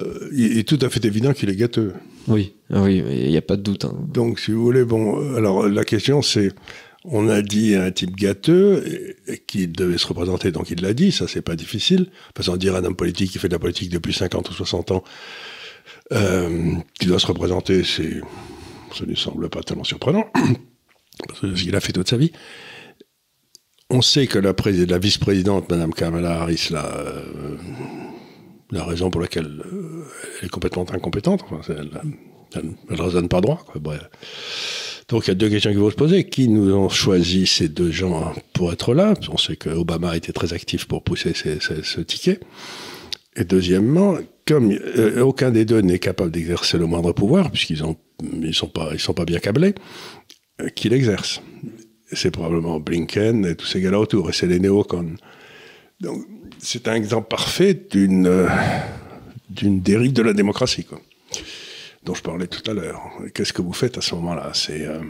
Euh, il est tout à fait évident qu'il est gâteux. Oui, ah oui, il n'y a pas de doute. hein. Donc, si vous voulez, bon, alors la question c'est, on a dit un type gâteux qu'il devait se représenter, donc il l'a dit, ça c'est pas difficile. Parce qu'on dirait un homme politique qui fait de la politique depuis 50 ou 60 ans, euh, qui doit se représenter, c'est, ça ne semble pas tellement surprenant, parce qu'il a fait toute sa vie. On sait que la, prés- la vice-présidente, Madame Kamala Harris, la, euh, la raison pour laquelle euh, elle est complètement incompétente, enfin, elle, elle raisonne pas droit. Donc il y a deux questions qui vont se poser. Qui nous ont choisi ces deux gens pour être là? On sait que Obama été très actif pour pousser ce ticket. Et deuxièmement, comme euh, aucun des deux n'est capable d'exercer le moindre pouvoir, puisqu'ils ils sont pas bien câblés, euh, qui l'exerce C'est probablement Blinken et tous ces gars-là autour, et c'est les néocons. Donc c'est un exemple parfait d'une euh, d'une dérive de la démocratie, quoi, dont je parlais tout à l'heure. Qu'est-ce que vous faites à ce moment-là? C'est euh,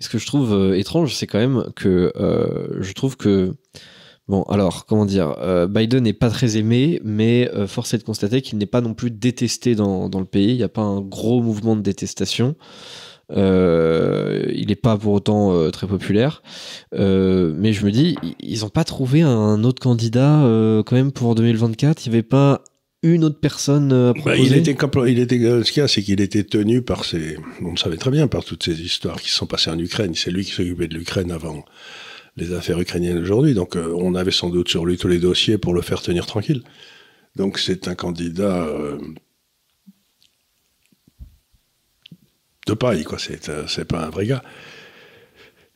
Ce que je trouve étrange, c'est quand même que je trouve que bon, alors comment dire, Biden n'est pas très aimé, mais euh, force est de constater qu'il n'est pas non plus détesté dans, dans le pays. Il n'y a pas un gros mouvement de détestation. Euh, il n'est pas pour autant euh, très populaire, Euh, mais je me dis, ils n'ont pas trouvé un autre candidat quand même pour 2024. Il n'y avait pas une autre personne à Bah, proposer? il était, il était, ce qu'il y a, c'est qu'il était tenu par ces, on le savait très bien, par toutes ces histoires qui se sont passées en Ukraine. C'est lui qui s'occupait de l'Ukraine avant les affaires ukrainiennes aujourd'hui. Donc euh, on avait sans doute sur lui tous les dossiers pour le faire tenir tranquille. Donc c'est un candidat euh, de paille, quoi. C'est, euh, c'est pas un vrai gars.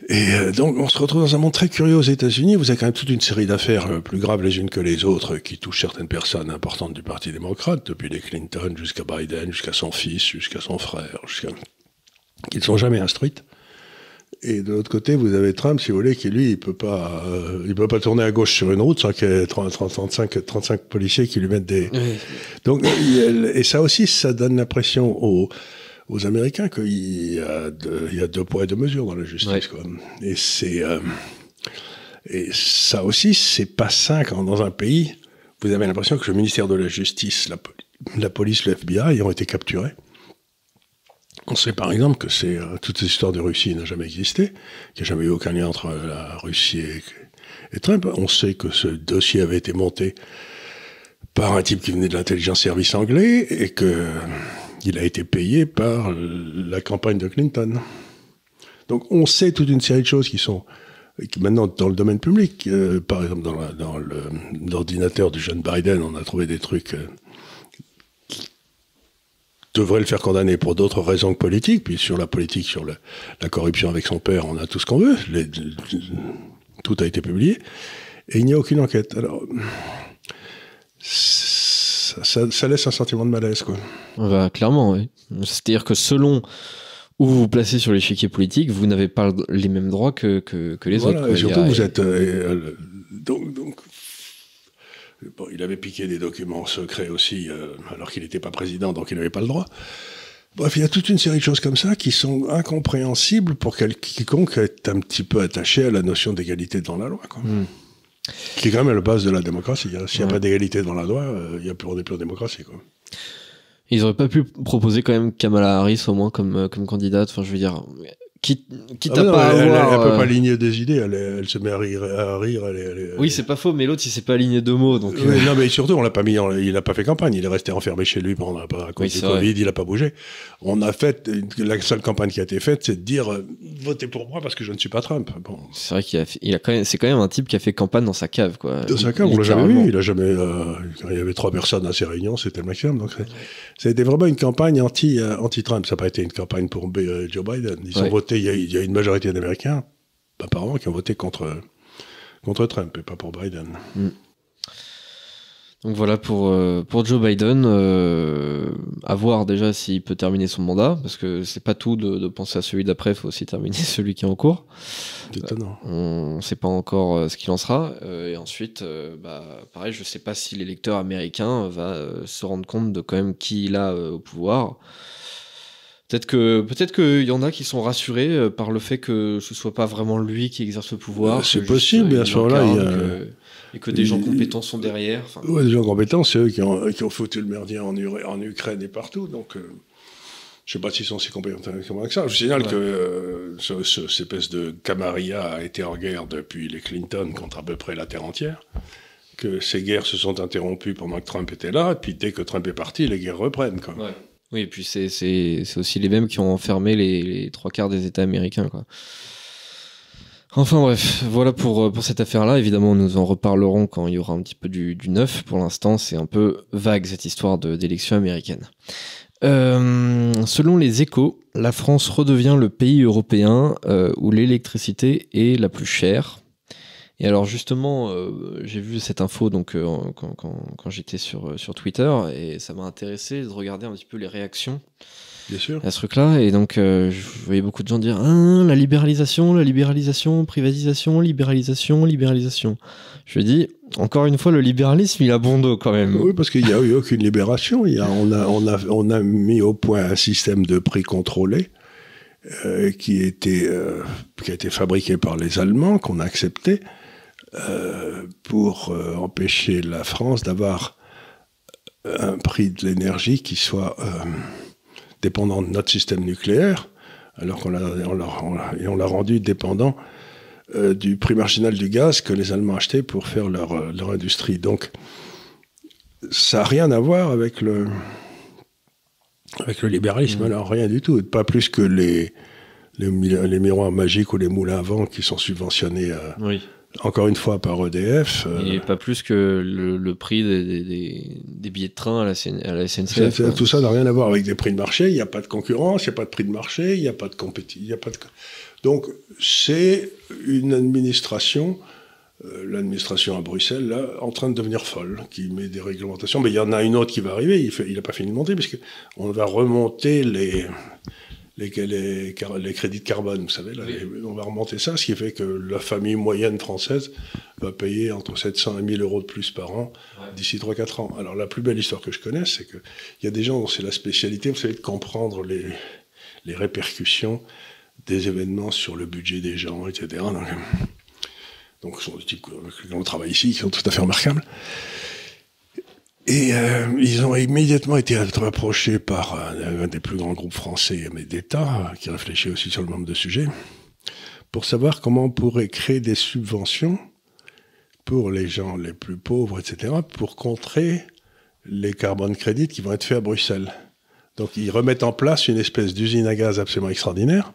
Et euh, donc, on se retrouve dans un monde très curieux aux États-Unis. Vous avez quand même toute une série d'affaires euh, plus graves les unes que les autres qui touchent certaines personnes importantes du Parti démocrate, depuis les Clinton jusqu'à Biden, jusqu'à son fils, jusqu'à son frère, jusqu'à qui ne sont jamais instruites. Et de l'autre côté, vous avez Trump, si vous voulez, qui lui, il peut pas, euh, il peut pas tourner à gauche sur une route sans qu'il y ait 30, 35, 35 policiers qui lui mettent des. Oui. Donc, et ça aussi, ça donne l'impression aux, aux Américains qu'il y, a de- il y a deux poids et deux mesures dans la justice. Ouais. Quoi. Et c'est euh, et ça aussi, c'est pas sain quand dans un pays, vous avez l'impression que le ministère de la Justice, la, poli- la police, le FBI ont été capturés. On sait par exemple que c'est euh, toute cette histoire de Russie n'a jamais existé, qu'il n'y a jamais eu aucun lien entre la Russie et, et Trump. On sait que ce dossier avait été monté par un type qui venait de l'intelligence service anglais et que il a été payé par la campagne de Clinton. Donc on sait toute une série de choses qui sont maintenant dans le domaine public. euh, par exemple dans, l'ordinateur du jeune Biden, on a trouvé des trucs euh, qui devraient le faire condamner pour d'autres raisons que politiques. Puis sur la politique, sur la corruption avec son père, on a tout ce qu'on veut. Tout a été publié. Et il n'y a aucune enquête. Alors, ça, ça- ça laisse un sentiment de malaise, quoi. Bah, clairement, oui. C'est-à-dire que selon où vous vous placez sur l'échiquier politique, vous n'avez pas les mêmes droits que, que, que les Voilà, autres. quoi. et surtout, a- vous êtes. euh, euh, donc, donc, bon, il avait piqué des documents secrets aussi, euh, alors qu'il n'était pas président, donc il n'avait pas le droit. Bref, il y a toute une série de choses comme ça qui sont incompréhensibles pour quel- quiconque est un petit peu attaché à la notion d'égalité devant la loi, quoi. Hmm. Qui est quand même la base de la démocratie. hein. S'il n'y a Ouais. pas d'égalité devant la loi, euh, il y a plus, on n'est plus en démocratie, quoi. Ils auraient pas pu proposer quand même Kamala Harris au moins comme, euh, comme candidate. Enfin, je veux dire, quitte, quitte Ah à non, pas elle, avoir. elle peut euh, pas aligner des idées, elle, se met à rire, à rire Oui, c'est pas faux, mais l'autre il s'est pas aligné deux mots, donc. Oui, euh, non, mais surtout, on l'a pas mis, il n'a pas fait campagne. Il est resté enfermé chez lui pendant à cause Oui, du Covid. Il n'a pas bougé. On a fait la seule campagne qui a été faite, c'est de dire euh, votez pour moi parce que je ne suis pas Trump. Bon, C'est vrai qu'il a, il a quand même, c'est quand même un type qui a fait campagne dans sa cave, quoi. de sa cas, on l'a jamais vu. Il a jamais. euh, quand il y avait trois personnes à ses réunions, c'était le maximum. Donc, a été vraiment une campagne anti euh, anti Trump. Ça n'a pas été une campagne pour euh, Joe Biden. Ils ont Ouais. Voté. Il y, a, il y a une majorité d'Américains, apparemment, qui ont voté contre contre Trump et pas pour Biden. Donc voilà pour, euh, pour Joe Biden, euh, à voir déjà s'il peut terminer son mandat, parce que c'est pas tout de, de penser à celui d'après, il faut aussi terminer celui qui est en cours. C'est étonnant. On ne sait pas encore euh, ce qu'il en sera. Euh, et ensuite, euh, bah, pareil, je sais pas si l'électeur américain va euh, se rendre compte de quand même qui il a euh, au pouvoir. Peut-être que peut-être qu'il y en a qui sont rassurés euh, par le fait que ce soit pas vraiment lui qui exerce le pouvoir. Euh, c'est possible, mais à ce moment-là, il y a- que- et que des gens il- compétents sont derrière. Enfin, Ouais, des gens compétents, c'est eux qui ont, qui ont foutu le merdier en, Ukraine et partout. Donc, euh, je sais pas s'ils sont si compétents que ça. Je signale Ouais. que euh, ce- ce- cette espèce de camarilla a été en guerre depuis les Clinton contre à peu près la terre entière. Que ces guerres se sont interrompues pendant que Trump était là. Et puis, dès que Trump est parti, les guerres reprennent. Quoi. Ouais. Oui, et puis c'est- aussi les mêmes qui ont enfermé les, trois quarts des États américains. Enfin bref, voilà pour, euh, pour cette affaire-là. Évidemment, nous en reparlerons quand il y aura un petit peu du, du neuf. Pour l'instant, c'est un peu vague cette histoire d'élection américaine. Euh, selon les échos, la France redevient le pays européen euh, où l'électricité est la plus chère. Et alors justement, euh, j'ai vu cette info donc euh, quand, quand- quand j'étais sur, euh, sur Twitter et ça m'a intéressé de regarder un petit peu les réactions Bien sûr. à ce truc-là. Et donc euh, je voyais beaucoup de gens dire ah, la libéralisation, la libéralisation, privatisation, libéralisation, libéralisation. Je me dis encore une fois le libéralisme il a bon dos quand même. Oui, parce qu'il n'y a eu aucune libération. Il y a, on, a, on, a, on a mis au point un système de prix contrôlé qui, était, qui a été fabriqué par les Allemands, qu'on a accepté, euh, pour euh, empêcher la France d'avoir un prix de l'énergie qui soit euh, dépendant de notre système nucléaire, alors qu'on l'a, on rendu dépendant euh, du prix marginal du gaz que les Allemands achetaient pour faire leur, euh, leur industrie. Donc, ça n'a rien à voir avec le, avec le libéralisme, alors rien du tout. Pas plus que les, les, les, miroirs magiques ou les moulins à vent qui sont subventionnés. oui encore une fois par EDF. Et pas plus que le, prix des, des, billets de train à la, à la SNCF. tout ça n'a rien à voir avec des prix de marché. Il n'y a pas de concurrence, il n'y a pas de prix de marché, il n'y a pas de compétition. De... Donc c'est une administration, euh, l'administration à Bruxelles, là, en train de devenir folle, qui met des réglementations. Mais il y en a une autre qui va arriver. Il n'a il pas fini de monter, puisqu'on va remonter les les, les, les, crédits de carbone, vous savez, là, on va remonter ça, ce qui fait que la famille moyenne française va payer entre 700 et 1000 euros de plus par an d'ici 3-4 ans. Alors la plus belle histoire que je connaisse, c'est qu'il y a des gens dont c'est la spécialité, vous savez, de comprendre les, les répercussions des événements sur le budget des gens, etc. Donc, donc ce sont des types qui ont travaillé ici, qui sont tout à fait remarquables. Et euh, ils ont immédiatement été approchés par un, des plus grands groupes français, mais d'État, qui réfléchit aussi sur le nombre de sujets, pour savoir comment on pourrait créer des subventions pour les gens les plus pauvres, etc., pour contrer les carbone crédits qui vont être faits à Bruxelles. Donc ils remettent en place une espèce d'usine à gaz absolument extraordinaire.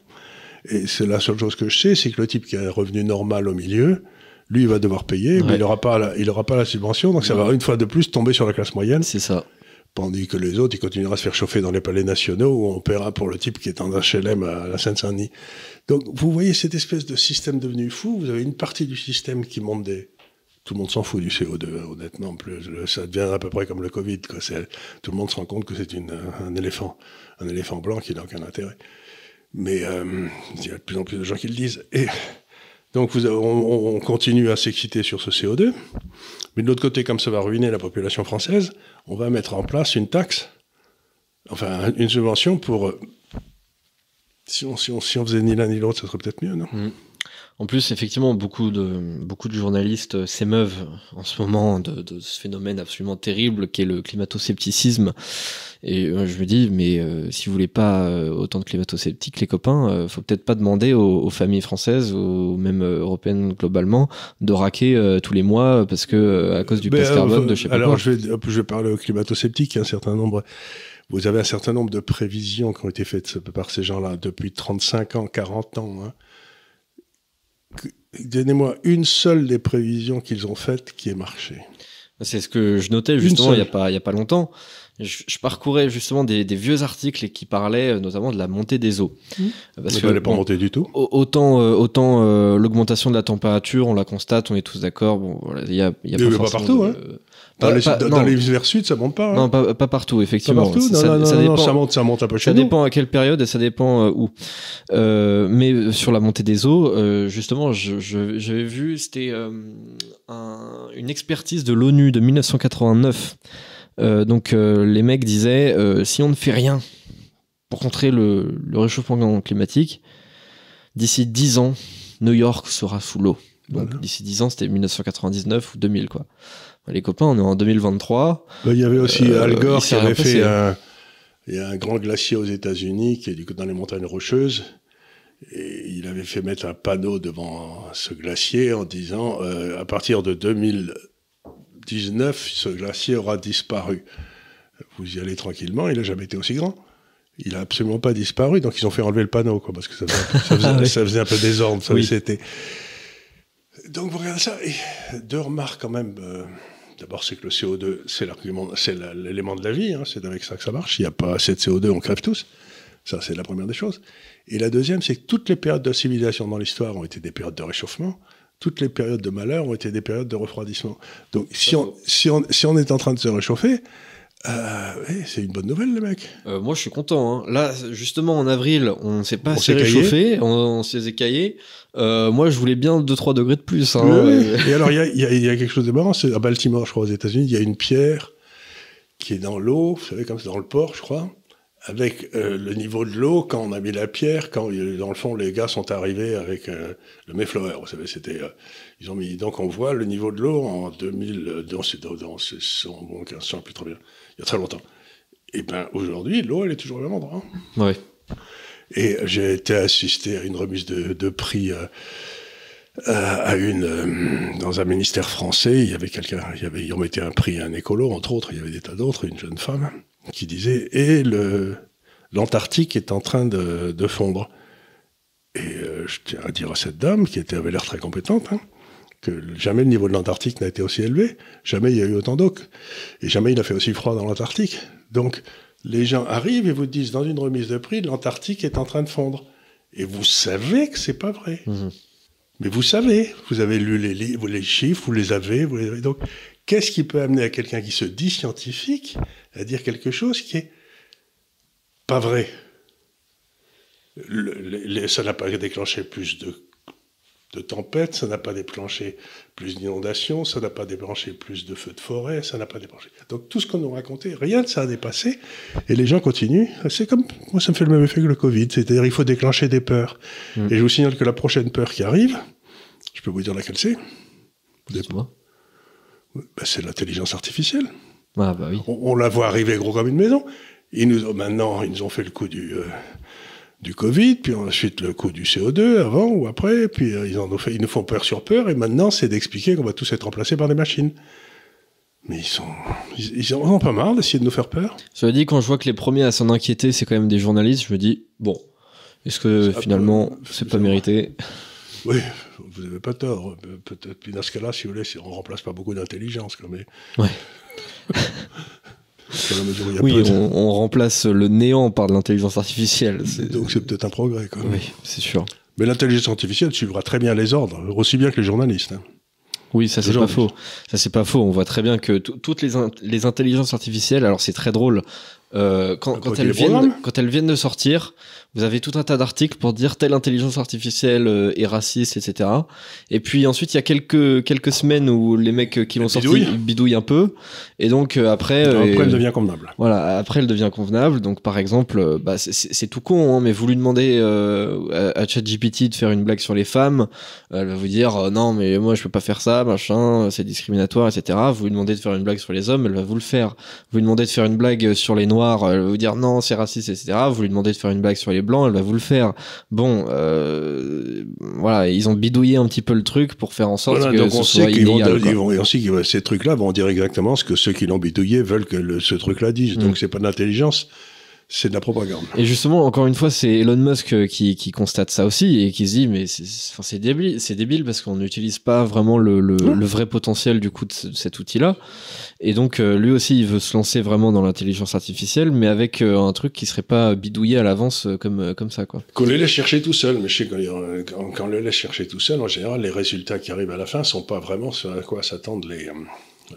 Et c'est la seule chose que je sais, c'est que le type qui a un revenu normal au milieu, lui, il va devoir payer, mais il n'aura pas, la, il aura pas la subvention, donc ça va une fois de plus tomber sur la classe moyenne. C'est ça. Tandis que les autres, ils continueront à se faire chauffer dans les palais nationaux où on paiera pour le type qui est en HLM à la Seine-Saint-Denis. Donc, vous voyez cette espèce de système devenu fou. Vous avez une partie du système qui monte des, tout le monde s'en fout du CO2, honnêtement. Plus, ça devient à peu près comme le Covid. Quoi. Tout le monde se rend compte que c'est un éléphant, un éléphant blanc qui n'a aucun intérêt. Mais euh, il y a de plus en plus de gens qui le disent. Et donc on, continue à s'exciter sur ce CO2, mais de l'autre côté, comme ça va ruiner la population française, on va mettre en place une taxe, enfin une subvention pour... Si on, si on, si on faisait ni l'un ni l'autre, ça serait peut-être mieux, non? Mmh. En plus, effectivement, beaucoup de, beaucoup de journalistes s'émeuvent en ce moment de, ce phénomène absolument terrible qu'est le climato-scepticisme. Et euh, je me dis, mais euh, si vous voulez pas euh, autant de climato-sceptiques, les copains, faut peut-être pas demander aux, familles françaises ou même européennes globalement de raquer tous les mois parce que à cause du ben, carbone de je sais pas Alors, Je, vais, je vais parler aux climato-sceptiques. Un certain nombre vous avez un certain nombre de prévisions qui ont été faites par ces gens-là depuis 35 ans, 40 ans. Hein. Donnez-moi une seule des prévisions qu'ils ont faites qui ait marché. C'est ce que je notais justement il n'y a, pas, il y a pas longtemps. Je, parcourais justement des, vieux articles qui parlaient euh, notamment de la montée des eaux. Mmh. Parce que, pas monter du tout. Autant, euh, autant euh, l'augmentation de la température, on la constate, on est tous d'accord. Bon, voilà, il y a, y a pas, partout. hein. Dans, les, dans vers sud, ça monte pas. Hein. Non, pas, pas, partout, effectivement. Pas partout ça, non, ça, dépend, ça, monte, ça monte un peu chez Ça dépend à quelle période et ça dépend euh, où. Euh, mais sur la montée des eaux, euh, justement, j'avais je, vu, c'était euh, un, une expertise de l'ONU de 1989. Euh, donc les mecs disaient, si on ne fait rien pour contrer le, le réchauffement climatique, d'ici 10 ans, New York sera sous l'eau. Donc d'ici 10 ans, c'était 1999 ou 2000, quoi les copains, on est en 2023. Bah, il y avait aussi euh, Al Gore qui avait fait un, il y a un grand glacier aux États-Unis qui est dans les montagnes rocheuses. Et il avait fait mettre un panneau devant ce glacier en disant euh, à partir de 2019, ce glacier aura disparu. Vous y allez tranquillement, il n'a jamais été aussi grand. Il a absolument pas disparu, donc ils ont fait enlever le panneau, quoi, parce que ça faisait, un peu désordre. Ça, c'était... Donc vous regardez ça, et deux remarques quand même. Euh, D'abord, c'est que le CO2, c'est l'argument, c'est l'élément de la vie, hein, c'est avec ça que ça marche. Il n'y a pas assez de CO2, on crève tous. Ça, c'est la première des choses. Et la deuxième, c'est que toutes les périodes de civilisation dans l'histoire ont été des périodes de réchauffement. Toutes les périodes de malheur ont été des périodes de refroidissement. Donc, si on, si on, si on est en train de se réchauffer, euh, c'est une bonne nouvelle, les mecs. Euh, moi, je suis content. Hein. Là, justement, en avril, on ne s'est pas assez réchauffé, on, s'est écaillé. Euh, moi, je voulais bien 2-3 degrés de plus. Hein. Et alors, il y a, y a, quelque chose de marrant. C'est à Baltimore, je crois, aux États-Unis, il y a une pierre qui est dans l'eau, vous savez, comme c'est dans le port, je crois, avec euh, le niveau de l'eau quand on a mis la pierre, quand dans le fond les gars sont arrivés avec euh, le Mayflower, vous savez, c'était euh, ils ont mis donc on voit le niveau de l'eau en 2000 dans ces dans bon, 1500 plus trop bien, il y a très longtemps. Et ben aujourd'hui l'eau elle est toujours au même endroit. Ouais. Et j'ai été assisté à une remise de, de prix. À une dans un ministère français, il y avait quelqu'un, il y avait, ils remettaient un prix à un écolo, entre autres, il y avait des tas d'autres, une jeune femme, qui disait et le l'Antarctique est en train de, fondre. Et euh, je tiens à dire à cette dame, qui était, avait l'air très compétente, hein, que jamais le niveau de l'Antarctique n'a été aussi élevé, jamais il y a eu autant d'eau, et jamais il a fait aussi froid dans l'Antarctique. Donc, les gens arrivent et vous disent dans une remise de prix, l'Antarctique est en train de fondre. Et vous savez que c'est pas vrai. Mhm. Mais vous savez, vous avez lu les, chiffres, vous les avez, vous les avez. Donc, qu'est-ce qui peut amener à quelqu'un qui se dit scientifique à dire quelque chose qui est pas vrai? Ça n'a pas déclenché plus de, de tempêtes, ça n'a pas déclenché plus d'inondations, ça n'a pas déclenché plus de feux de forêt, ça n'a pas déclenché. Donc tout ce qu'on nous racontait, rien de ça a dépassé, et les gens continuent. C'est comme, moi ça me fait le même effet que le Covid, c'est-à-dire il faut déclencher des peurs. Mm. Et je vous signale que la prochaine peur qui arrive, je peux vous dire laquelle c'est. Dites-moi. Ben, c'est l'intelligence artificielle. Ah, bah oui. on, on, la voit arriver gros comme une maison. Ils nous, maintenant, ils nous ont fait le coup du, euh, du Covid, puis ensuite le coup du CO2 avant ou après, puis euh, ils, en ont fait, ils nous font peur sur peur, et maintenant c'est d'expliquer qu'on va tous être remplacés par des machines. Mais ils sont, ils, ils en ont pas marre d'essayer de nous faire peur. Cela dit, quand je vois que les premiers à s'en inquiéter, c'est quand même des journalistes, je me dis, bon, est-ce que finalement c'est pas mérité? Oui, vous n'avez pas tort. Peut-être, puis dans ce cas-là, si vous voulez, on remplace pas beaucoup d'intelligence, quand même. Ouais. oui, on, on, remplace le néant par de l'intelligence artificielle. Donc c'est peut-être un progrès. Quoi. Oui, c'est sûr. Mais l'intelligence artificielle suivra très bien les ordres, aussi bien que les journalistes. Hein. Oui, ça c'est pas faux. Ça c'est pas faux. On voit très bien que toutes les, in les intelligences artificielles, alors c'est très drôle, euh, quand, quand, elles viennent, quand elles viennent de sortir, vous avez tout un tas d'articles pour dire telle intelligence artificielle euh, est raciste, etc. Et puis ensuite, il y a quelques, quelques semaines où les mecs qui l'ont sorti bidouillent un peu. Et donc euh, après... après, elle devient convenable. Voilà, après, elle devient convenable. Donc par exemple, bah, c'est tout con, hein, mais vous lui demandez à, ChatGPT de faire une blague sur les femmes, elle va vous dire non, mais moi je peux pas faire ça, machin, c'est discriminatoire, etc. Vous lui demandez de faire une blague sur les hommes, elle va vous le faire. Vous lui demandez de faire une blague sur les noirs, elle va vous dire non, c'est raciste, etc. Vous lui demandez de faire une blague sur les blancs, elle va vous le faire. Bon, euh, voilà, ils ont bidouillé un petit peu le truc pour faire en sorte que ce soit illégal. Vont, et aussi, ces trucs-là vont dire exactement ce que ceux qui l'ont bidouillé veulent que le, ce truc-là dise. Donc mm. c'est pas de l'intelligence c'est de la propagande. Et justement, encore une fois, c'est Elon Musk euh, qui, qui, constate ça aussi et qui se dit, mais c'est débile, c'est débile parce qu'on n'utilise pas vraiment le, le, le, vrai potentiel du coup de cet outil-là. Et donc, euh, lui aussi, il veut se lancer vraiment dans l'intelligence artificielle, mais avec euh, un truc qui serait pas bidouillé à l'avance comme, comme ça, quoi. Qu'on les laisse chercher tout seul, mais je sais quand, quand on les laisse chercher tout seul, en général, les résultats qui arrivent à la fin sont pas vraiment ce à quoi s'attendent les,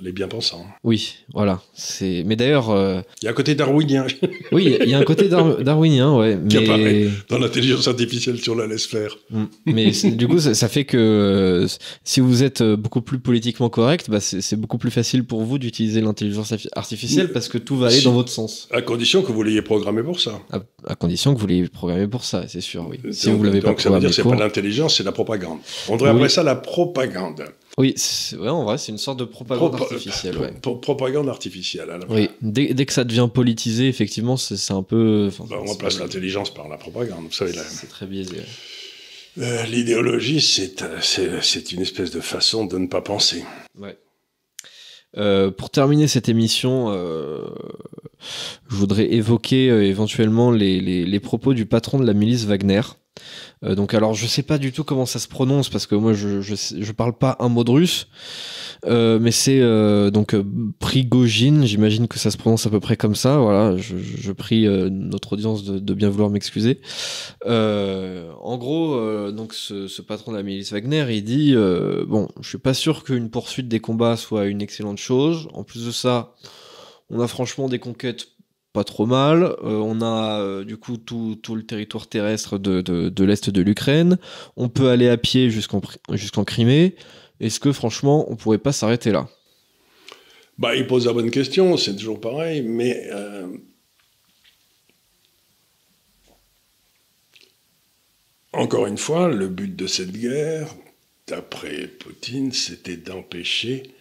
les bien-pensants. Oui, voilà. C'est. Mais d'ailleurs. Euh, il y a un côté darwinien. oui, il y a un côté darwinien, ouais. Qui apparaît dans l'intelligence artificielle sur la laisse faire. Mm. Mais du coup, ça, fait que euh, si vous êtes euh, beaucoup plus politiquement correct, bah, c'est beaucoup plus facile pour vous d'utiliser l'intelligence artificielle parce que tout va aller dans votre sens. À condition que vous l'ayez programmé pour ça. À, condition que vous l'ayez programmé pour ça, c'est sûr, oui. Si vous l'avez pas programmé. Donc ça veut dire que c'est pas l'intelligence, c'est la propagande. On devrait appeler ça la propagande. Oui, ouais, en vrai, c'est une sorte de propagande artificielle. Ouais. propagande artificielle. À la oui, dès, dès, que ça devient politisé, effectivement, c'est un peu. Bah, on remplace l'intelligence par la propagande. C'est très biaisé. Euh, L'idéologie, c'est une espèce de façon de ne pas penser. Ouais. Euh, pour terminer cette émission, euh, je voudrais évoquer euh, éventuellement les, les, les, propos du patron de la milice Wagner. Euh, donc alors je sais pas du tout comment ça se prononce parce que moi je je, parle pas un mot de russe, euh, mais c'est euh, donc Prigogine, j'imagine que ça se prononce à peu près comme ça. Voilà, je, je prie notre audience de, de bien vouloir m'excuser. en gros, donc ce, ce, patron de la milice Wagner, il dit bon, je suis pas sûr qu'une poursuite des combats soit une excellente chose. En plus de ça, on a franchement des conquêtes pas trop mal. Euh, on a euh, du coup tout, tout, le territoire terrestre de, l'Est de l'Ukraine. On peut aller à pied jusqu'en Crimée. Est-ce que franchement, on pourrait pas s'arrêter là? Bah, Il pose la bonne question, c'est toujours pareil, mais... Euh... Encore une fois, le but de cette guerre, d'après Poutine, c'était d'empêcher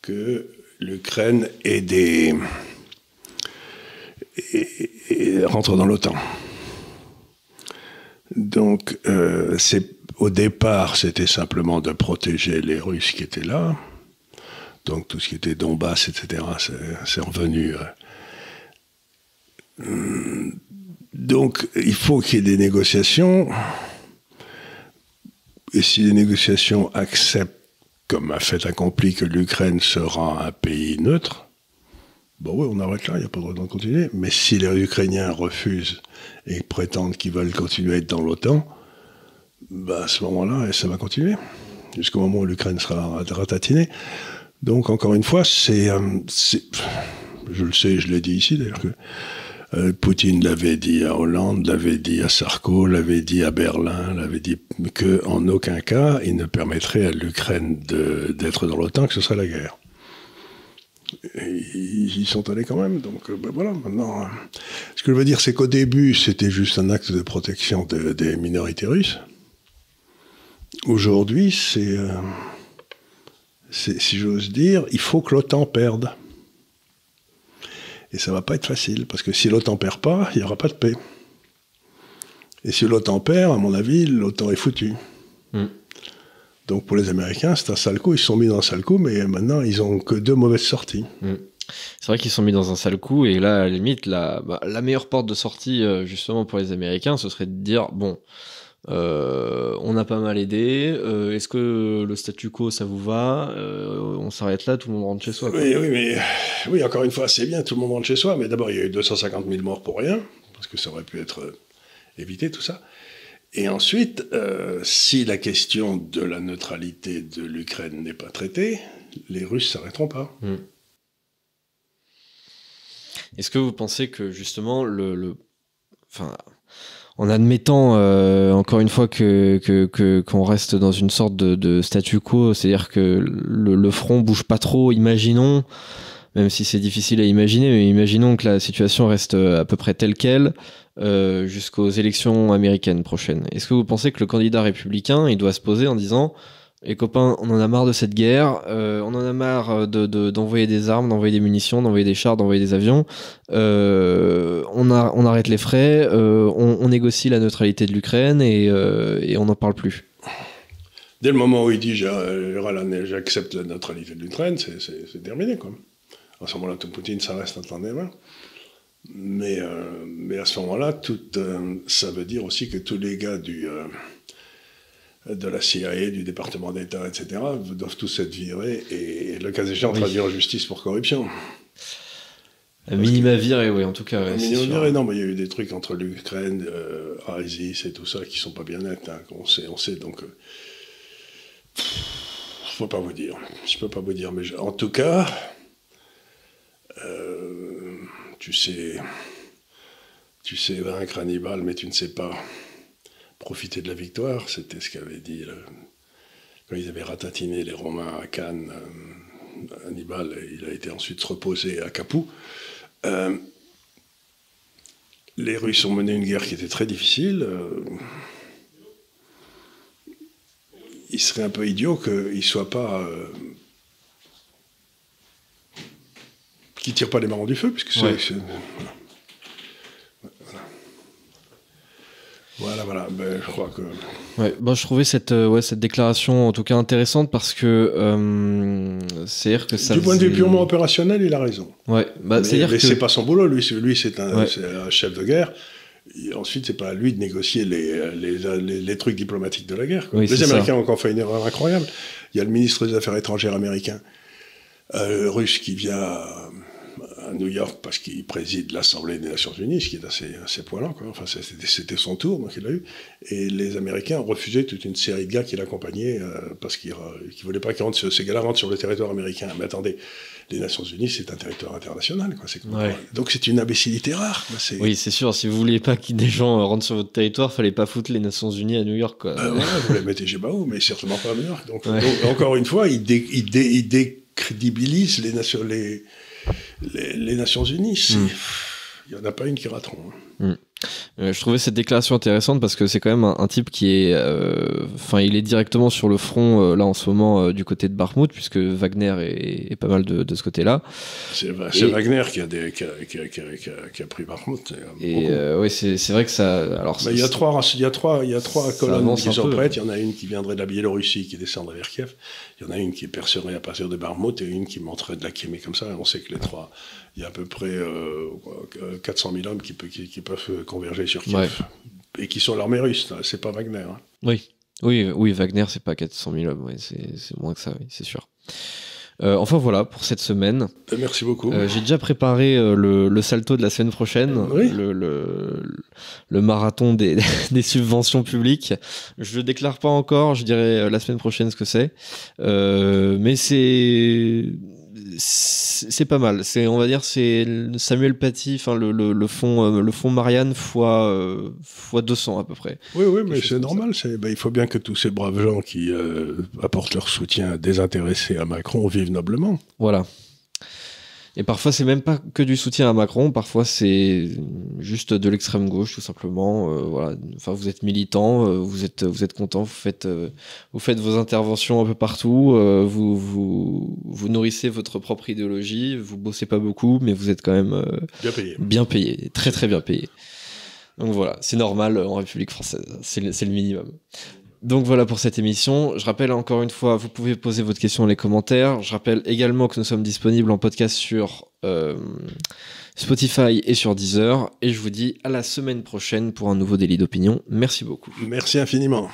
que l'Ukraine ait des et, rentre dans l'OTAN. Donc, euh, au départ, c'était simplement de protéger les Russes qui étaient là. Donc, tout ce qui était Donbass, etc., c'est revenu. Euh. donc, il faut qu'il y ait des négociations. et si les négociations acceptent comme un fait accompli que l'Ukraine sera un pays neutre, bon oui, on arrête là, il n'y a pas de raison de continuer. Mais si les Ukrainiens refusent et prétendent qu'ils veulent continuer à être dans l'OTAN, bah à ce moment-là, ça va continuer. Jusqu'au moment où l'Ukraine sera ratatinée. Donc, encore une fois, c'est. Euh, je le sais, je l'ai dit ici d'ailleurs, que euh, Poutine l'avait dit à Hollande, l'avait dit à Sarko, l'avait dit à Berlin, l'avait dit que en aucun cas il ne permettrait à l'Ukraine d'être dans l'OTAN, que ce serait la guerre. Ils y sont allés quand même, donc euh, ben voilà, maintenant. Euh, ce que je veux dire, c'est qu'au début, c'était juste un acte de protection des minorités russes. Aujourd'hui, c'est, si j'ose dire, il faut que l'OTAN perde. Et ça va pas être facile, parce que si l'OTAN perd pas, il n'y aura pas de paix. Et si l'OTAN perd, à mon avis, l'OTAN est foutu. Donc pour les Américains, c'est un sale coup. Ils se sont mis dans un sale coup, mais maintenant, ils ont que deux mauvaises sorties. Hmm. C'est vrai qu'ils sont mis dans un sale coup, et là, à la limite, la, bah, la meilleure porte de sortie, euh, justement, pour les Américains, ce serait de dire, bon, euh, on a pas mal aidé. Euh, est-ce que le statu quo, ça vous va euh, On s'arrête là, tout le monde rentre chez soi. Oui, oui, mais oui, encore une fois, c'est bien, tout le monde rentre chez soi. Mais d'abord, il y a eu 250 000 morts pour rien, parce que ça aurait pu être évité, tout ça. Et ensuite, si la question de la neutralité de l'Ukraine n'est pas traitée, les Russes s'arrêteront pas. Hmm. Est-ce que vous pensez que justement le, le... enfin en admettant euh, encore une fois que qu'on reste dans une sorte de, statu quo, c'est-à-dire que le, front bouge pas trop, imaginons, même si c'est difficile à imaginer, mais imaginons que la situation reste à peu près telle quelle euh, jusqu'aux élections américaines prochaines. Est-ce que vous pensez que le candidat républicain, il doit se poser en disant les copains, on en a marre de cette guerre, euh, on en a marre d'envoyer de, des armes, d'envoyer des munitions, d'envoyer des chars, d'envoyer des avions. Euh, on, arrête les frais, on, négocie la neutralité de l'Ukraine et, et, on n'en parle plus. Dès le moment où il dit j'accepte la neutralité de l'Ukraine, c'est terminé. Quoi. À ce moment-là, tout Poutine, ça reste entre les mains. Mais, mais à ce moment-là, ça veut dire aussi que tous les gars du de la CIA, du département d'État, etc., doivent tous être virés et, le cas échéant, traduire en justice pour corruption. Un minima viré, oui, en tout cas. Un minima viré, non, mais il y a eu des trucs entre l'Ukraine, euh, ISIS et tout ça qui sont pas bien nets. Hein, on sait, on sait, donc. Euh, je peux pas vous dire. Je peux pas vous dire, mais en tout cas, euh, tu sais, tu sais vaincre Hannibal, mais tu ne sais pas profiter de la victoire. C'était ce qu'avait dit quand ils avaient ratatiné les Romains à Cannes. Euh, Hannibal, il a été ensuite reposé à Capoue. Euh, les Russes ont mené une guerre qui était très difficile. Euh, il serait un peu idiot qu'ils ne soient pas. Qu'ils ne tirent pas les marrons du feu, puisque c'est. Voilà, voilà, ben, je crois que. Ouais, bon, je trouvais cette, euh, ouais, cette déclaration en tout cas intéressante parce que euh, c'est-à-dire que ça. Du point de vue purement opérationnel, il a raison. Ouais, bah, c'est-à-dire que. c'est pas son boulot, lui, lui c'est un, un, chef de guerre. Et ensuite, c'est pas à lui de négocier les, les, les, trucs diplomatiques de la guerre. les Américains ont encore fait une erreur incroyable. Il y a le ministre des Affaires étrangères américain, euh, russe, qui vient à New York parce qu'il préside l'Assemblée des Nations Unies, ce qui est assez, assez poilant. Quoi. Enfin, c'était son tour, donc il l'a eu. Et les Américains ont refusé toute une série de gars qui l'accompagnaient euh, parce qu'ils ne voulaient pas que ces gars-là rentrent sur le territoire américain. Mais attendez, les Nations Unies, c'est un territoire international. Quoi. Donc c'est une imbécilité rare. oui, c'est sûr. Si vous vouliez pas que des gens rentrent sur votre territoire, fallait pas foutre les Nations Unies à New York. Quoi. Euh, vous les mettez chez Bao, mais certainement pas à New York. Donc, encore une fois, ils, décrédibilisent les nations, les, les, Nations Unies, hmm. il n'y en a pas une qui rateront. Hein. Euh, je trouvais cette déclaration intéressante parce que c'est quand même un, type qui est, euh, enfin, il est directement sur le front euh, là en ce moment du côté de Barmouth puisque Wagner est, pas mal de, ce côté-là. C'est Wagner qui a, qui, a, pris Barmouth. Et oui, c'est vrai que ça. Alors, il y a trois, il y a trois, il y a trois colonnes qui sont prêtes. Il y en a une qui viendrait de la Biélorussie qui descendrait vers Kiev. Il y en a une qui percerait à partir de Barmouth et une qui monterait de la Crimée comme ça. On sait que les trois il y a à peu près 400 000 hommes qui, qui, peuvent converger sur Kiev. Et qui sont l'armée russe, c'est pas Wagner. Hein. Oui. Oui, oui, Wagner, c'est pas 400 000 hommes, ouais, c'est moins que ça, oui, c'est sûr. Euh, enfin voilà pour cette semaine. Euh, Merci beaucoup. Euh, J'ai déjà préparé euh, le, le salto de la semaine prochaine, Oui. le, le, le marathon des, des subventions publiques. Je le déclare pas encore, je dirai euh, la semaine prochaine ce que c'est. Euh, mais c'est c'est pas mal. C'est on va dire c'est Samuel Paty, enfin le, le, le fond euh, le fond Marianne fois euh, fois 200 à peu près. Oui, oui, mais c'est normal. c'est- ben, il faut bien que tous ces braves gens qui euh, apportent leur soutien désintéressé à Macron vivent noblement. Voilà. Et parfois, c'est même pas que du soutien à Macron, parfois c'est juste de l'extrême gauche, tout simplement. Euh, voilà. Enfin, vous êtes militant, euh, vous êtes, vous êtes content, vous faites, euh, vous faites vos interventions un peu partout, vous, vous, vous nourrissez votre propre idéologie, vous bossez pas beaucoup, mais vous êtes quand même Bien payé. bien payé, très très bien payé. Donc voilà, c'est normal en République française, c'est le, c'est le minimum. Donc voilà pour cette émission. Je rappelle encore une fois, vous pouvez poser votre question dans les commentaires. Je rappelle également que nous sommes disponibles en podcast sur euh, Spotify et sur Deezer. Et je vous dis à la semaine prochaine pour un nouveau délit d'opinion. Merci beaucoup. Merci infiniment.